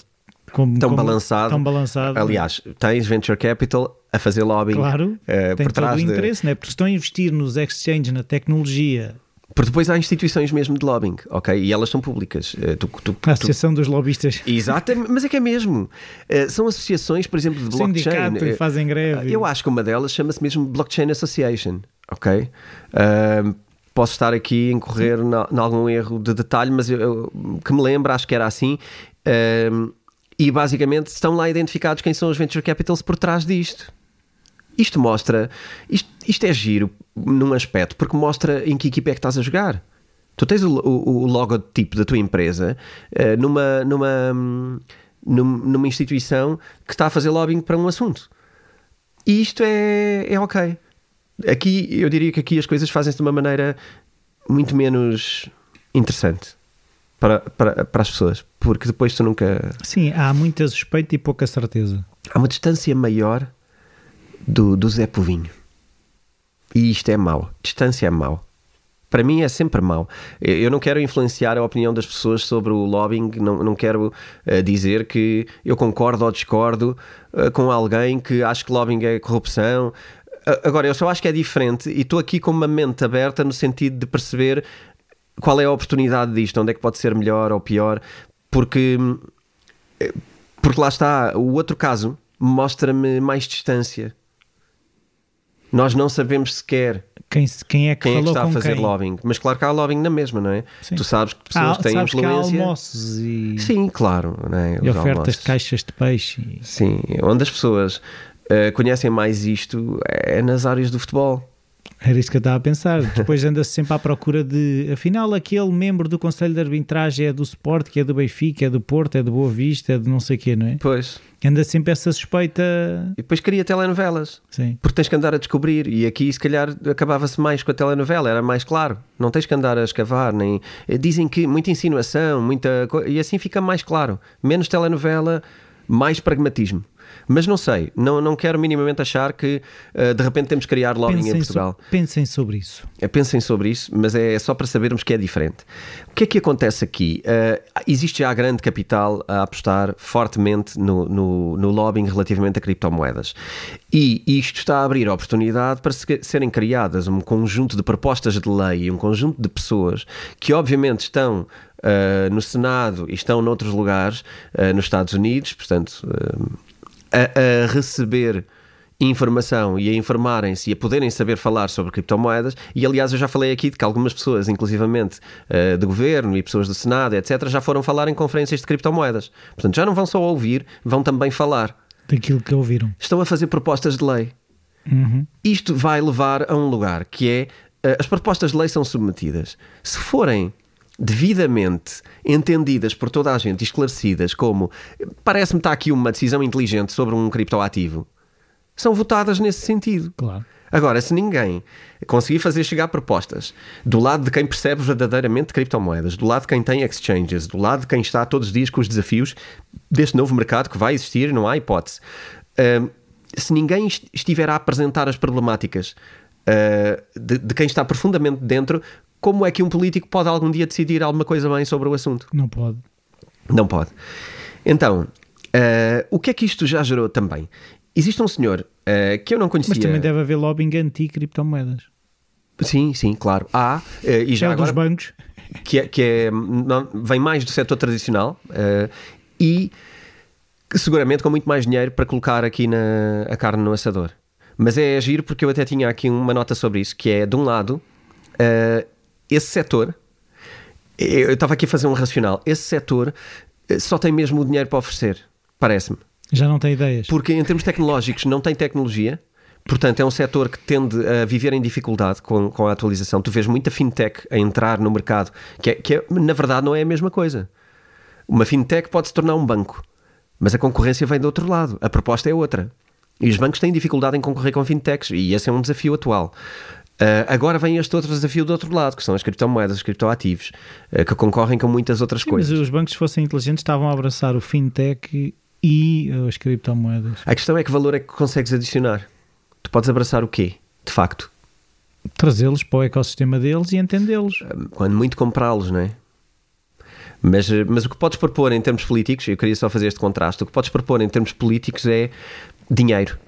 como, tão, como, balançado. tão balançado. Aliás, tens venture capital a fazer lobbying claro, uh, tem por trás todo o de... interesse, né? porque estão a investir nos exchanges, na tecnologia, porque depois há instituições mesmo de lobbying, ok? E elas são públicas. Eh, tu, tu, a Associação tu... dos Lobistas. Exato, mas é que é mesmo. Eh, são associações, por exemplo, de blockchain. Sindicato e fazem greve. Eu acho que uma delas chama-se mesmo Blockchain Association, ok? Uh, posso estar aqui a incorrer em algum erro de detalhe, mas eu, eu, que me lembro, acho que era assim. Uh, e basicamente estão lá identificados quem são os venture capitals por trás disto. Isto mostra, isto, isto é giro num aspecto, porque mostra em que equipa é que estás a jogar. Tu tens o, o, o logotipo da tua empresa uh, numa, numa, numa instituição que está a fazer lobbying para um assunto. E isto é, é ok. Aqui, eu diria que aqui as coisas fazem-se de uma maneira muito menos interessante para, para, para as pessoas, porque depois tu nunca. Sim, há muita suspeita e pouca certeza. Há uma distância maior do, do Zé Povinho. E isto é mau. Distância é mau. Para mim é sempre mau. Eu não quero influenciar a opinião das pessoas sobre o lobbying, não, não quero uh, dizer que eu concordo ou discordo uh, com alguém que acha que lobbying é corrupção. Agora, eu só acho que é diferente e estou aqui com uma mente aberta no sentido de perceber qual é a oportunidade disto, onde é que pode ser melhor ou pior, porque, porque lá está, o outro caso mostra-me mais distância. Nós não sabemos sequer quem, quem é que, quem é que está a fazer quem. lobbying. Mas claro que há lobbying na mesma, não é? Sim. Tu sabes que pessoas Há, têm sabes que há influência. almoços e, Sim, claro. Não é? e ofertas almoços. de caixas de peixe. e- Sim, onde as pessoas eh, conhecem mais isto é nas áreas do futebol. Era isso que eu estava a pensar. Depois anda-se sempre à procura de. Afinal, aquele membro do Conselho de Arbitragem é do Sport, que é do Benfica, é do Porto, é do Boa Vista, é de não sei o quê, não é? Pois. Anda sempre essa suspeita. E depois cria telenovelas. Sim. Porque tens que andar a descobrir. E aqui, se calhar, acabava-se mais com a telenovela, era mais claro. Não tens que andar a escavar. Nem... Dizem que muita insinuação, muita. E assim fica mais claro. Menos telenovela, mais pragmatismo. Mas não sei, não, não quero minimamente achar que eh, de repente temos que criar lobbying em Pensem, Portugal. so- pensem sobre isso. É, Pensem sobre isso, mas é só para sabermos que é diferente. O que é que acontece aqui? Uh, existe já grande capital a apostar fortemente no, no, no lobbying relativamente a criptomoedas. E isto está a abrir a oportunidade para se- serem criadas um conjunto de propostas de lei e um conjunto de pessoas que, obviamente, estão. uh, no Senado e estão noutros lugares uh, nos Estados Unidos, portanto, uh, a, a receber informação e a informarem-se e a poderem saber falar sobre criptomoedas. E aliás, eu já falei aqui de que algumas pessoas, inclusivamente eh, de governo e pessoas do Senado, etc., já foram falar em conferências de criptomoedas. Portanto, já não vão só ouvir, vão também falar. Daquilo que ouviram. Estão a fazer propostas de lei. Uhum. Isto vai levar a um lugar que é eh, as propostas de lei são submetidas. Se forem devidamente entendidas por toda a gente e esclarecidas como parece-me está aqui uma decisão inteligente sobre um criptoativo, são votadas nesse sentido. Claro. Agora, se ninguém conseguir fazer chegar propostas do lado de quem percebe verdadeiramente criptomoedas, do lado de quem tem exchanges, do lado de quem está todos os dias com os desafios deste novo mercado que vai existir, não há hipótese. Ahm, se ninguém est- estiver a apresentar as problemáticas ah, de, de quem está profundamente dentro, como é que um político pode algum dia decidir alguma coisa bem sobre o assunto? Não pode. Não pode. Então, ah, o que é que isto já gerou também? Existe um senhor ah, que eu não conhecia. Mas também deve haver lobbying anti-criptomoedas. Sim, sim, claro. Há, eh, e já Já dos agora, bancos. que, é, que é, não- vem mais do setor tradicional e que seguramente com muito mais dinheiro para colocar aqui na, a carne no assador. Mas é agir porque eu até tinha aqui uma nota sobre isso, que é, de um lado, esse setor, eu estava aqui a fazer um racional, esse setor eh, só tem mesmo o dinheiro para oferecer, parece-me. Já não tem ideias. Porque em termos tecnológicos não tem tecnologia, portanto é um setor que tende a viver em dificuldade com, com a atualização. Tu vês muita fintech a entrar no mercado, que, é, que é- na verdade não é a mesma coisa. Uma fintech pode se tornar um banco, mas a concorrência vem do outro lado, a proposta é outra. E os bancos têm dificuldade em concorrer com fintechs, e esse é um desafio atual. Ah, agora vem este outro desafio do outro lado, que são as criptomoedas, os criptoativos, ah, que concorrem com muitas outras Sim, mas coisas. os bancos, se fossem inteligentes, estavam a abraçar o fintech e as criptomoedas. A questão é que valor é que consegues adicionar. Tu podes abraçar o quê? De facto. Trazê-los para o ecossistema deles e entendê-los. quando muito comprá-los, não é? Mas, mas o que podes propor em termos políticos, eu queria só fazer este contraste, o que podes propor em termos políticos é dinheiro.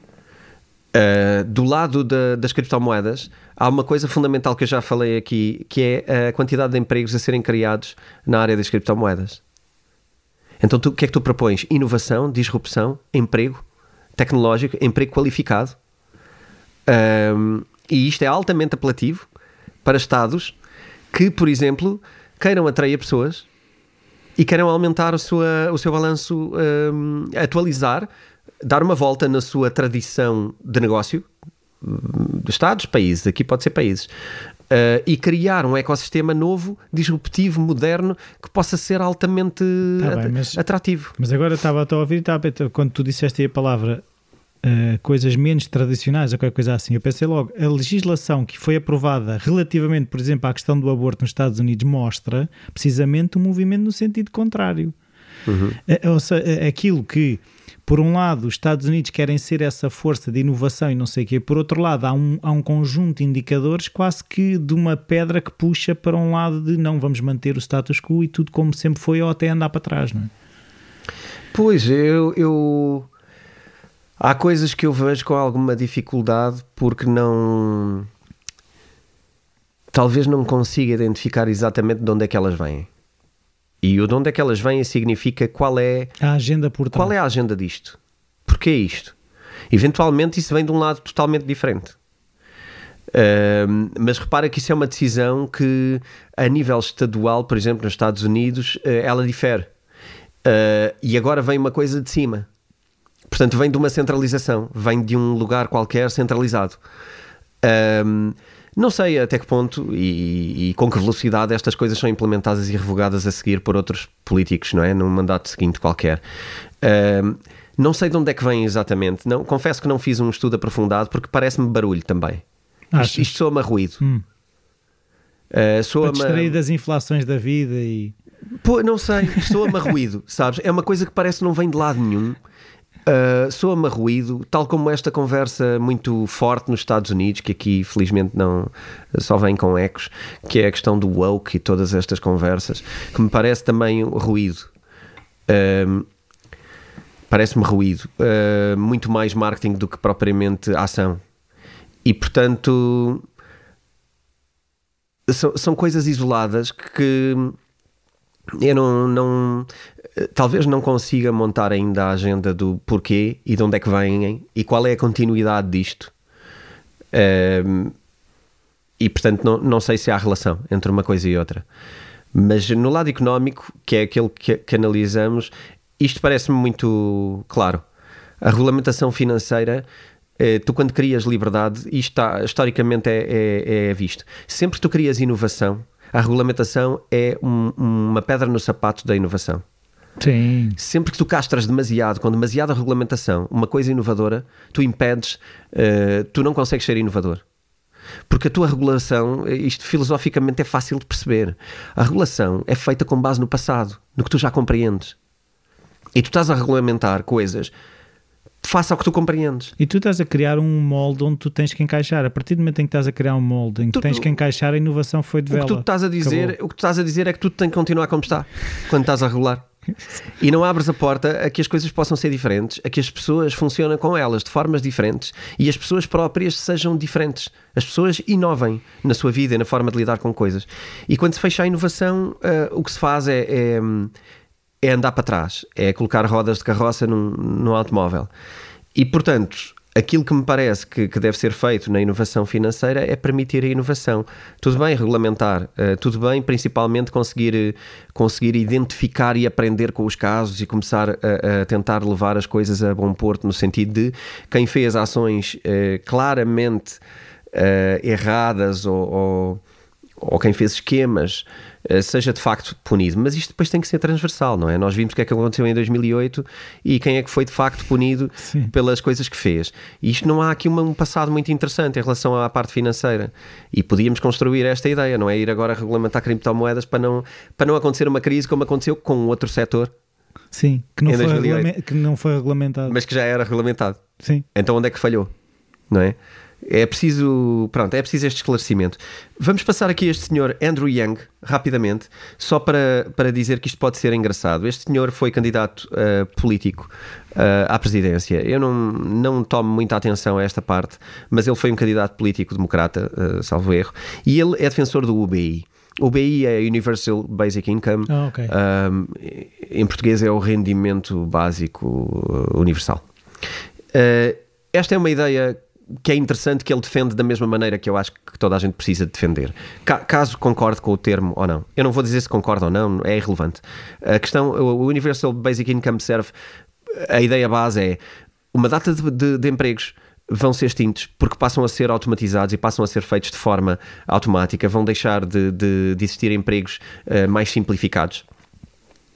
Uh, do lado da- das criptomoedas, há uma coisa fundamental que eu já falei aqui, que é a quantidade de empregos a serem criados na área das criptomoedas. Então, tu, o que é que tu propões? Inovação, disrupção, emprego tecnológico, emprego qualificado. Um, e isto é altamente apelativo para Estados que, por exemplo, queiram atrair pessoas e queiram aumentar sua, o seu balanço, um, atualizar, dar uma volta na sua tradição de negócio hum, de Estados, países, aqui pode ser países, uh, e criar um ecossistema novo, disruptivo, moderno, que possa ser altamente Tá at- bem, mas- atrativo. Mas agora estava a ouvir estava quando tu disseste aí a palavra uh, coisas menos tradicionais ou qualquer coisa assim, eu pensei logo, a legislação que foi aprovada relativamente, por exemplo, à questão do aborto nos Estados Unidos mostra precisamente um movimento no sentido contrário. Uhum. É, ou seja, aquilo que por um lado, os Estados Unidos querem ser essa força de inovação e não sei o quê, por outro lado, há um, há um conjunto de indicadores quase que de uma pedra que puxa para um lado de não, vamos manter o status quo e tudo como sempre foi ou até andar para trás, não é? Pois, eu, eu. Há coisas que eu vejo com alguma dificuldade porque não. Talvez não consiga identificar exatamente de onde é que elas vêm. E o de onde é que elas vêm significa qual é a agenda por trás. Qual é a agenda disto? Porquê isto? Eventualmente isso vem de um lado totalmente diferente. Uh, mas repara que isso é uma decisão que, a nível estadual, por exemplo, nos Estados Unidos, uh, ela difere. Uh, e agora vem uma coisa de cima. Portanto, vem de uma centralização, vem de um lugar qualquer centralizado. Não sei até que ponto e, e, com que velocidade estas coisas são implementadas e revogadas a seguir por outros políticos, não é? Num mandato seguinte qualquer. Uh, não sei de onde é que vem exatamente. Não, confesso que não fiz um estudo aprofundado porque parece-me barulho também. Achas? Isto, isto soa-me a ruído. Hum. Uh, soa Para distrair das inflações da vida e. Pô, não sei, soa-me a ruído, sabes? É uma coisa que parece que não vem de lado nenhum Uh, Soa-me ruído, tal como esta conversa muito forte nos Estados Unidos, que aqui felizmente não só vem com ecos, que é a questão do woke e todas estas conversas, que me parece também ruído. Uh, Parece-me ruído. Uh, muito mais marketing do que propriamente ação. E portanto. São, são coisas isoladas que eu não, não, talvez não consiga montar ainda a agenda do porquê e de onde é que vêm e qual é a continuidade disto. Um, e portanto, não, não sei se há relação entre uma coisa e outra. Mas no lado económico, que é aquele que, que analisamos, isto parece-me muito claro. A regulamentação financeira, eh, tu quando crias liberdade, isto está, historicamente é, é, é visto. Sempre que tu crias inovação, a regulamentação é um, uma pedra no sapato da inovação. Sim. Sempre que tu castras demasiado, com demasiada regulamentação, uma coisa inovadora, tu impedes, uh, tu não consegues ser inovador. Porque a tua regulação, isto filosoficamente é fácil de perceber. A regulação é feita com base no passado, no que tu já compreendes. E tu estás a regulamentar coisas faça o que tu compreendes. E tu estás a criar um molde onde tu tens que encaixar. A partir do momento em que estás a criar um molde em que tu, tens que encaixar, a inovação foi de vela. O que tu estás a dizer, o que tu estás a dizer é que tudo tem que continuar como está quando estás a regular. E não abres a porta a que as coisas possam ser diferentes, a que as pessoas funcionem com elas de formas diferentes e as pessoas próprias sejam diferentes. As pessoas inovem na sua vida e na forma de lidar com coisas. E quando se fecha a inovação, uh, o que se faz é, é é andar para trás, é colocar rodas de carroça num, num automóvel. E, portanto, aquilo que me parece que, que, deve ser feito na inovação financeira é permitir a inovação. Tudo bem regulamentar, uh, tudo bem principalmente conseguir, conseguir identificar e aprender com os casos e começar a, a tentar levar as coisas a bom porto, no sentido de quem fez ações uh, claramente uh, erradas ou, ou, ou quem fez esquemas eh, seja de facto punido. Mas isto depois tem que ser transversal, não é? Nós vimos o que é que aconteceu em 2008 e quem é que foi de facto punido Sim. pelas coisas que fez. E isto não há aqui um passado muito interessante em relação à parte financeira. E podíamos construir esta ideia, não é? Ir agora regulamentar criptomoedas para não, para não acontecer uma crise como aconteceu com outro setor. Sim, que não, foi que não foi regulamentado. Mas que já era regulamentado. Sim. Então onde é que falhou? Não é? É preciso, pronto, é preciso este esclarecimento. Vamos passar aqui este senhor Andrew Young, rapidamente, só para, para dizer que isto pode ser engraçado. Este senhor foi candidato uh, político uh, à presidência. Eu não, não tomo muita atenção a esta parte, mas ele foi um candidato político democrata, uh, salvo erro, e ele é defensor do UBI. O UBI é Universal Basic Income. Oh, okay. um, em português é o rendimento básico universal. Uh, esta é uma ideia que é interessante que ele defende da mesma maneira que eu acho que toda a gente precisa de defender. Caso concorde com o termo ou não. Eu não vou dizer se concorda ou não, é irrelevante. A questão, o Universal Basic Income serve, a ideia base é uma data de, de, de empregos vão ser extintos porque passam a ser automatizados e passam a ser feitos de forma automática, vão deixar de, de, de existir empregos uh, mais simplificados.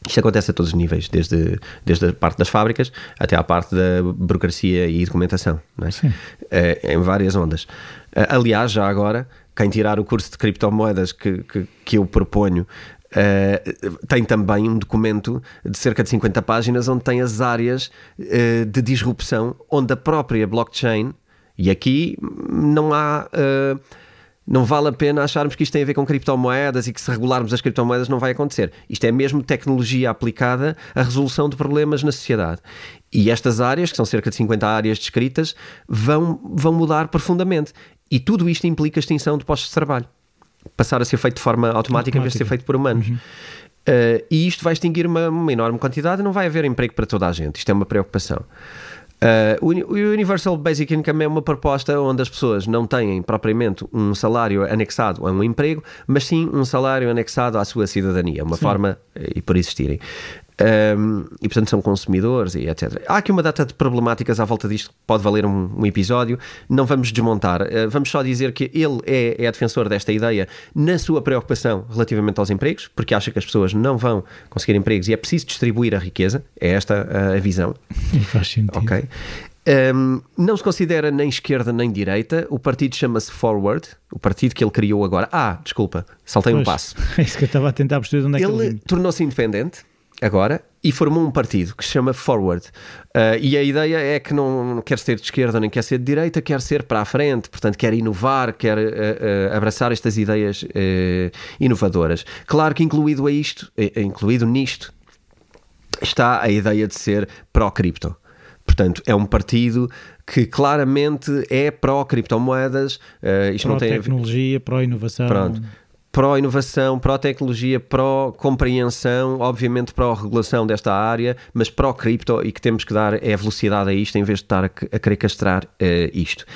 Isto acontece a todos os níveis, desde, desde a parte das fábricas até à parte da burocracia e documentação, é? Uh, em várias ondas. Uh, aliás, já agora, quem tirar o curso de criptomoedas que, que, que eu proponho Uh, tem também um documento de cerca de 50 páginas onde tem as áreas uh, de disrupção onde a própria blockchain e aqui não há uh, não vale a pena acharmos que isto tem a ver com criptomoedas e que se regularmos as criptomoedas não vai acontecer. Isto é mesmo tecnologia aplicada à resolução de problemas na sociedade. E estas áreas, que são cerca de 50 áreas descritas, vão, vão mudar profundamente. E tudo isto implica a extinção de postos de trabalho. Passar a ser feito de forma automática, automática. em vez de ser feito por humanos. Uhum. Uh, e isto vai extinguir uma, uma enorme quantidade e não vai haver emprego para toda a gente. Isto é uma preocupação. Uh, o Universal Basic Income é uma proposta onde as pessoas não têm propriamente um salário anexado a um emprego, mas sim um salário anexado à sua cidadania, uma sim. forma eh, e por existirem. Um, e portanto são consumidores e etc. Há aqui uma data de problemáticas à volta disto que pode valer um, um episódio. Não vamos desmontar, uh, vamos só dizer que ele é, é defensor desta ideia na sua preocupação relativamente aos empregos, porque acha que as pessoas não vão conseguir empregos e é preciso distribuir a riqueza. É esta a, a visão. E faz sentido. Ok. Um, não se considera nem esquerda nem direita. O partido chama-se Forward, o partido que ele criou agora. Ah, desculpa, saltei pois, um passo. É isso que eu estava a tentar perceber onde é ele que ele tornou-se independente agora e formou um partido que se chama Forward. Uh, e a ideia é que não quer ser de esquerda nem quer ser de direita, quer ser para a frente, portanto, quer inovar, quer uh, uh, abraçar estas ideias inovadoras. Claro que incluído a isto, incluído nisto, está a ideia de ser pró-cripto. Portanto, é um partido que claramente é pró-criptomoedas. Uh, pró-tecnologia, pró-inovação. Pronto pró-inovação, pró-tecnologia, pró-compreensão, obviamente pró-regulação desta área, mas pró-cripto e que temos que dar é velocidade a isto em vez de estar a, a querer castrar uh, isto.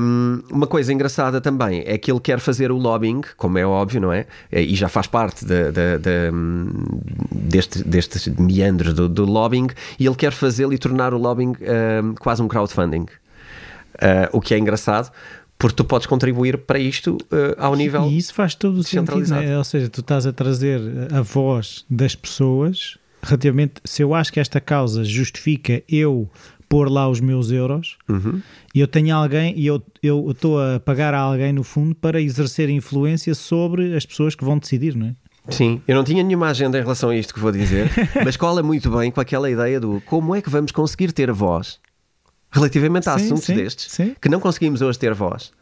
Um, uma coisa engraçada também é que ele quer fazer o lobbying, como é óbvio, não é? é e já faz parte de, de, de, deste, destes meandros do, do, lobbying, e ele quer fazê-lo e tornar o lobbying um, quase um crowdfunding. Uh, o que é engraçado, porque tu podes contribuir para isto uh, ao nível e isso faz todo o sentido né? ou seja, tu estás a trazer a voz das pessoas relativamente, se eu acho que esta causa justifica eu pôr lá os meus euros uhum. e eu tenho alguém e eu estou a pagar a alguém no fundo para exercer influência sobre as pessoas que vão decidir, não é? Sim, eu não tinha nenhuma agenda em relação a isto que vou dizer, mas cola muito bem com aquela ideia do como é que vamos conseguir ter voz relativamente a sim, assuntos sim, destes sim. que não conseguimos hoje ter voz.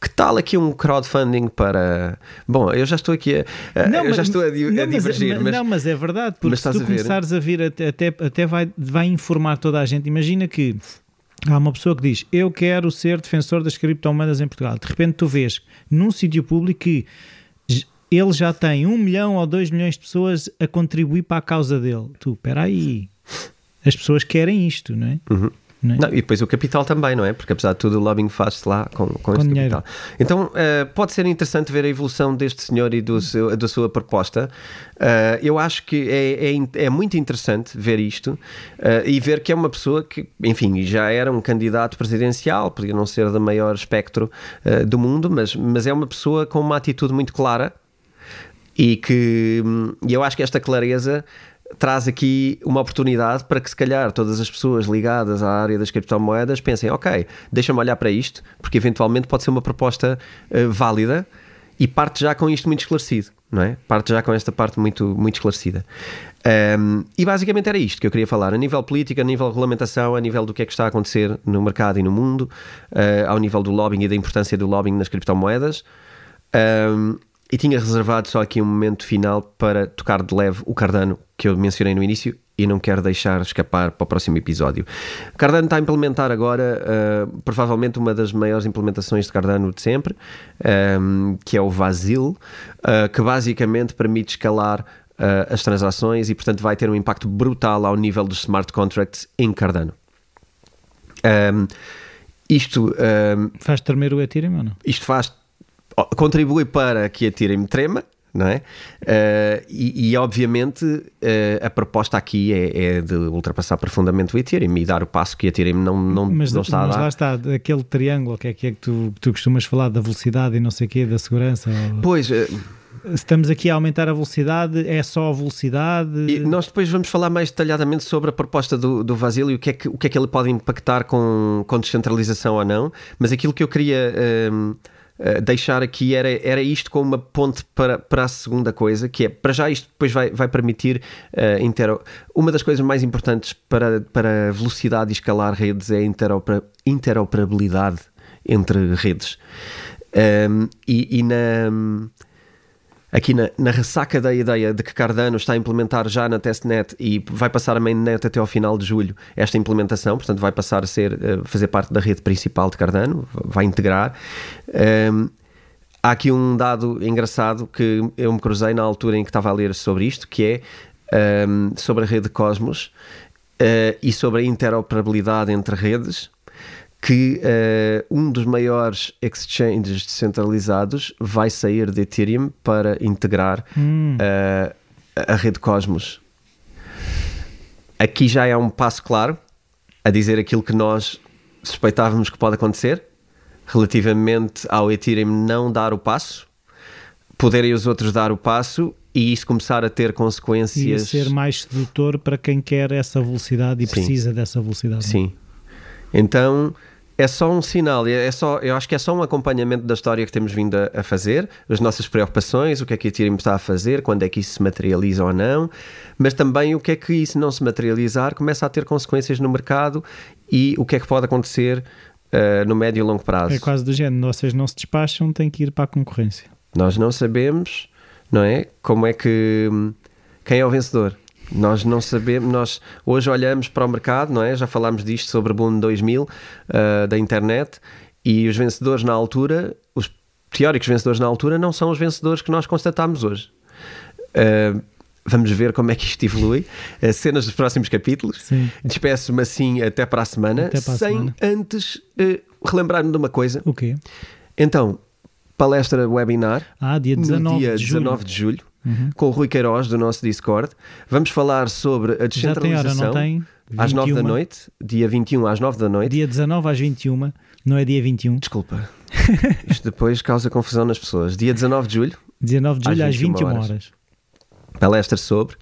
Que tal aqui um crowdfunding para. Bom, eu já estou aqui a. Não, eu mas, já estou a, di não, a divergir. Mas, mas, não, mas é verdade, porque se tu a começares a vir, até, até, até vai, vai informar toda a gente. Imagina que há uma pessoa que diz: Eu quero ser defensor das criptomoedas em Portugal. De repente tu vês num sítio público que ele já tem um milhão ou dois milhões de pessoas a contribuir para a causa dele. Tu, espera aí. As pessoas querem isto, não é? Uhum. Não, é? não, e depois o capital também, não é? Porque apesar de tudo, o lobbying faz-se lá com, com, com este dinheiro. capital. Então uh, pode ser interessante ver a evolução deste senhor e do seu, da sua proposta. Uh, eu acho que é, é, é, muito interessante ver isto uh, e ver que é uma pessoa que, enfim, já era um candidato presidencial, podia não ser do maior espectro do mundo, mas, mas é uma pessoa com uma atitude muito clara e que hum, e eu acho que esta clareza traz aqui uma oportunidade para que se calhar todas as pessoas ligadas à área das criptomoedas pensem, ok, deixa-me olhar para isto, porque eventualmente pode ser uma proposta uh, válida e parte já com isto muito esclarecido, não é? Parte já com esta parte muito, muito esclarecida. Um, e basicamente era isto que eu queria falar, a nível político, a nível regulamentação, a nível do que é que está a acontecer no mercado e no mundo, uh, ao nível do lobbying e da importância do lobbying nas criptomoedas. Um, e tinha reservado só aqui um momento final para tocar de leve o Cardano que eu mencionei no início e não quero deixar escapar para o próximo episódio. Cardano está a implementar agora uh, provavelmente uma das maiores implementações de Cardano de sempre, um, que é o Vasil, uh, que basicamente permite escalar uh, as transações e, portanto, vai ter um impacto brutal ao nível dos smart contracts em Cardano. Um, isto um, faz tremer o Ethereum ou não? Isto faz contribui para que a Ethereum trema, não é? Uh, e, e, obviamente uh, a proposta aqui é, é, de ultrapassar profundamente o Ethereum e dar o passo que a Ethereum não, não, mas, não está mas a dar. lá está, aquele triângulo que é que, é que tu, tu costumas falar da velocidade e não sei o quê, da segurança. Pois. Uh, Estamos aqui a aumentar a velocidade, é só a velocidade? E nós depois vamos falar mais detalhadamente sobre a proposta do, do Vasily e o que, é que, o que é que ele pode impactar com, com descentralização ou não, mas aquilo que eu queria um, uh, deixar aqui era, era isto como uma ponte para, para a segunda coisa, que é, para já isto depois vai, vai permitir uh, intero... uma das coisas mais importantes para, para velocidade e escalar redes é a interopera... interoperabilidade entre redes. Um, e, e na aqui na, na, ressaca da ideia de que Cardano está a implementar já na testnet e vai passar a mainnet até ao final de julho esta implementação, portanto vai passar a ser uh, fazer parte da rede principal de Cardano, vai integrar. Um, há aqui um dado engraçado que eu me cruzei na altura em que estava a ler sobre isto, que é um, sobre a rede Cosmos uh, e sobre a interoperabilidade entre redes que uh, um dos maiores exchanges descentralizados vai sair de Ethereum para integrar hum. uh, a rede Cosmos. Aqui já é um passo claro a dizer aquilo que nós suspeitávamos que pode acontecer relativamente ao Ethereum não dar o passo, poderem os outros dar o passo e isso começar a ter consequências. E ser mais sedutor para quem quer essa velocidade e Sim. precisa dessa velocidade. Sim. Então é só um sinal, é só, eu acho que é só um acompanhamento da história que temos vindo a, a, fazer, as nossas preocupações, o que é que a Ethereum está a fazer, quando é que isso se materializa ou não, mas também o que é que isso não se materializar começa a ter consequências no mercado e o que é que pode acontecer uh, no médio e longo prazo. É quase do género, vocês não se despacham, têm que ir para a concorrência. Nós não sabemos, não é? Como é que. Quem é o vencedor? Nós não sabemos, nós hoje olhamos para o mercado, não é? Já falámos disto sobre o boom 2000 uh, da internet e os vencedores na altura, os teóricos vencedores na altura, não são os vencedores que nós constatámos hoje. Uh, vamos ver como é que isto evolui. Uh, cenas dos próximos capítulos. Despeço-me assim até para a semana, para a sem semana. antes relembrar-me de uma coisa. O quê? Então, palestra webinar. Ah, dia 19 no dia de 19 de julho uhum. com o Rui Queiroz do nosso Discord. Vamos falar sobre a descentralização. Tem hora, às 9 da noite, dia 21 às 9 da noite. Dia 19 às 21, não é dia 21. Desculpa. Isto depois causa confusão nas pessoas. Dia 19 de julho. 19 de julho às 21, às 21 horas. horas. Palestra sobre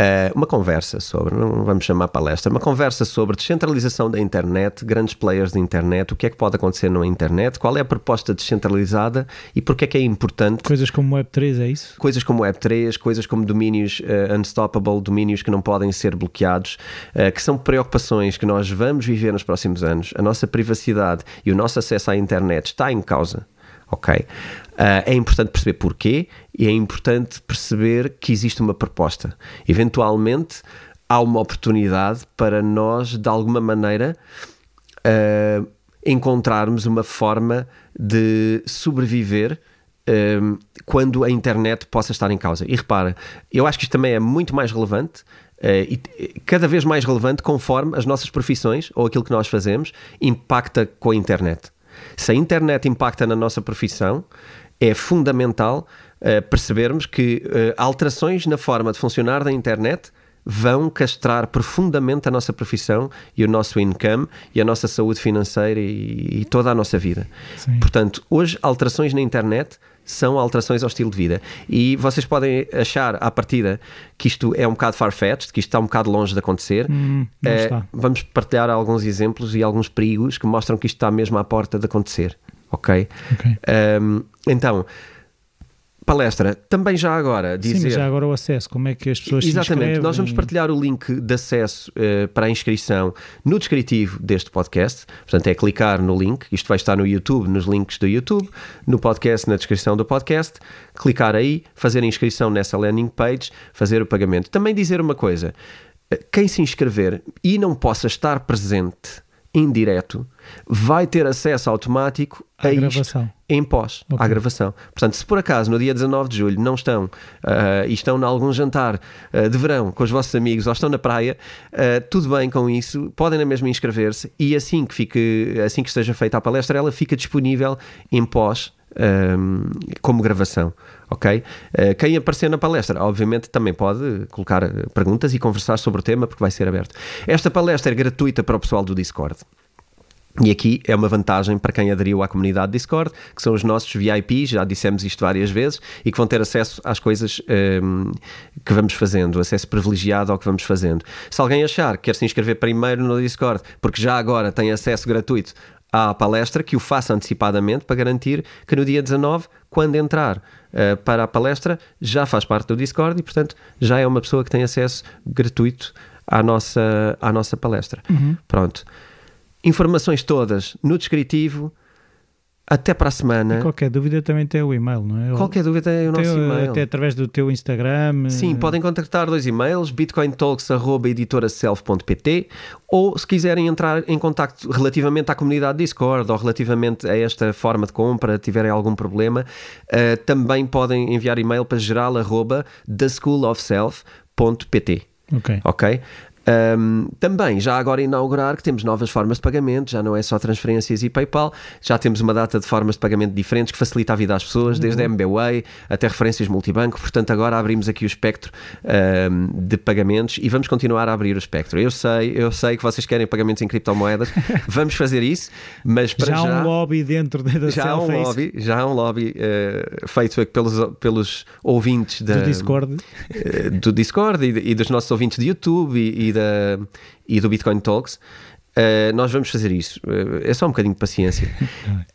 Uh, uma conversa sobre, não vamos chamar palestra, uma conversa sobre descentralização da internet, grandes players da internet, o que é que pode acontecer na internet, qual é a proposta descentralizada e porque é que é importante. Coisas como Web3, é isso? Coisas como Web3, coisas como domínios uh, unstoppable, domínios que não podem ser bloqueados, uh, que são preocupações que nós vamos viver nos próximos anos. A nossa privacidade e o nosso acesso à internet está em causa ok? Uh, é importante perceber porquê e é importante perceber que existe uma proposta. Eventualmente há uma oportunidade para nós, de alguma maneira, uh, encontrarmos uma forma de sobreviver uh, quando a internet possa estar em causa. E repara, eu acho que isto também é muito mais relevante. Uh, e cada vez mais relevante conforme as nossas profissões ou aquilo que nós fazemos impacta com a internet. Se a internet impacta na nossa profissão, é fundamental uh, percebermos que uh, alterações na forma de funcionar da internet vão castrar profundamente a nossa profissão e o nosso income e a nossa saúde financeira e, e toda a nossa vida. Sim. Portanto, hoje, alterações na internet são alterações ao estilo de vida. E vocês podem achar à partida que isto é um bocado far-fetched, que isto está um bocado longe de acontecer. Hum, é, vamos partilhar alguns exemplos e alguns perigos que mostram que isto está mesmo à porta de acontecer. Ok? okay. Um, então palestra, também já agora dizer... Sim, já agora o acesso, como é que as pessoas Exatamente, nós vamos partilhar o link de acesso uh, para a inscrição no descritivo deste podcast, portanto é clicar no link, isto vai estar no YouTube, nos links do YouTube, no podcast, na descrição do podcast, clicar aí, fazer a inscrição nessa landing page, fazer o pagamento. Também dizer uma coisa, eh, quem se inscrever e não possa estar presente indireto vai ter acesso automático a, a gravação. em pós, okay. à gravação. Portanto, se por acaso no dia 19 de julho não estão uh, e estão em algum jantar uh, de verão com os vossos amigos ou estão na praia, uh, tudo bem com isso, podem na mesma inscrever-se e assim que, fique, assim que esteja feita a palestra, ela fica disponível em pós um, como gravação, ok? Uh, quem aparecer na palestra, obviamente, também pode colocar perguntas e conversar sobre o tema, porque vai ser aberto. Esta palestra é gratuita para o pessoal do Discord. E aqui é uma vantagem para quem aderiu à comunidade Discord, que são os nossos VIPs, já dissemos isto várias vezes, e que vão ter acesso às coisas um, que vamos fazendo, acesso privilegiado ao que vamos fazendo. Se alguém achar que quer se inscrever primeiro no Discord, porque já agora tem acesso gratuito à palestra, que o faça antecipadamente para garantir que no dia 19, quando entrar uh, para a palestra, já faz parte do Discord e, portanto, já é uma pessoa que tem acesso gratuito à nossa, à nossa palestra. Uhum. Pronto informações todas no descritivo. Até para a semana. E qualquer dúvida também tem o e-mail, não é? Qualquer dúvida é o nosso e-mail. Até através do teu Instagram. Sim, podem contactar dois e-mails, bitcointalks.editoraself.pt ou se quiserem entrar em contato relativamente à comunidade Discord ou relativamente a esta forma de compra, tiverem algum problema, uh, também podem enviar e-mail para geral.theschoolofself.pt. Ok. Ok? Um, também, já agora inaugurar que temos novas formas de pagamento, já não é só transferências e PayPal, já temos uma data de formas de pagamento diferentes que facilita a vida às pessoas, uhum. desde MBWay até referências multibanco. Portanto, agora abrimos aqui o espectro um, de pagamentos e vamos continuar a abrir o espectro. Eu sei, eu sei que vocês querem pagamentos em criptomoedas, vamos fazer isso, mas para já. Já há um lobby dentro da já há um lobby, Já há um lobby uh, feito pelos, pelos ouvintes da, do Discord, uh, do Discord e, e, dos nossos ouvintes de YouTube e, e da, e do Bitcoin Talks. Uh, nós vamos fazer isso. Uh, é só um bocadinho de paciência.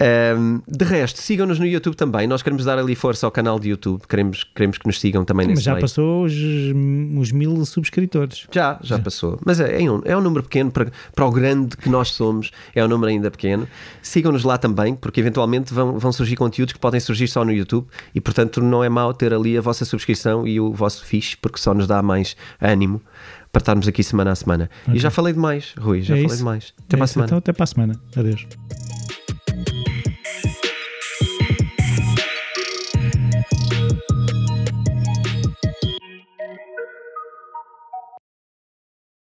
Uh, de resto, sigam-nos no YouTube também. Nós queremos dar ali força ao canal de YouTube. Queremos, queremos que nos sigam também Mas já meio. passou os, os, mil subscritores. Já, já, já. passou. Mas é, é, um, é um número pequeno para, para o grande que nós somos. É um número ainda pequeno. Sigam-nos lá também, porque eventualmente vão, vão surgir conteúdos que podem surgir só no YouTube e, portanto, não é mau ter ali a vossa subscrição e o vosso fixe, porque só nos dá mais ânimo para estarmos aqui semana a semana. Okay. E já falei demais, Rui, já é falei isso. demais. Até é para a semana. Então, até para a semana. Adeus.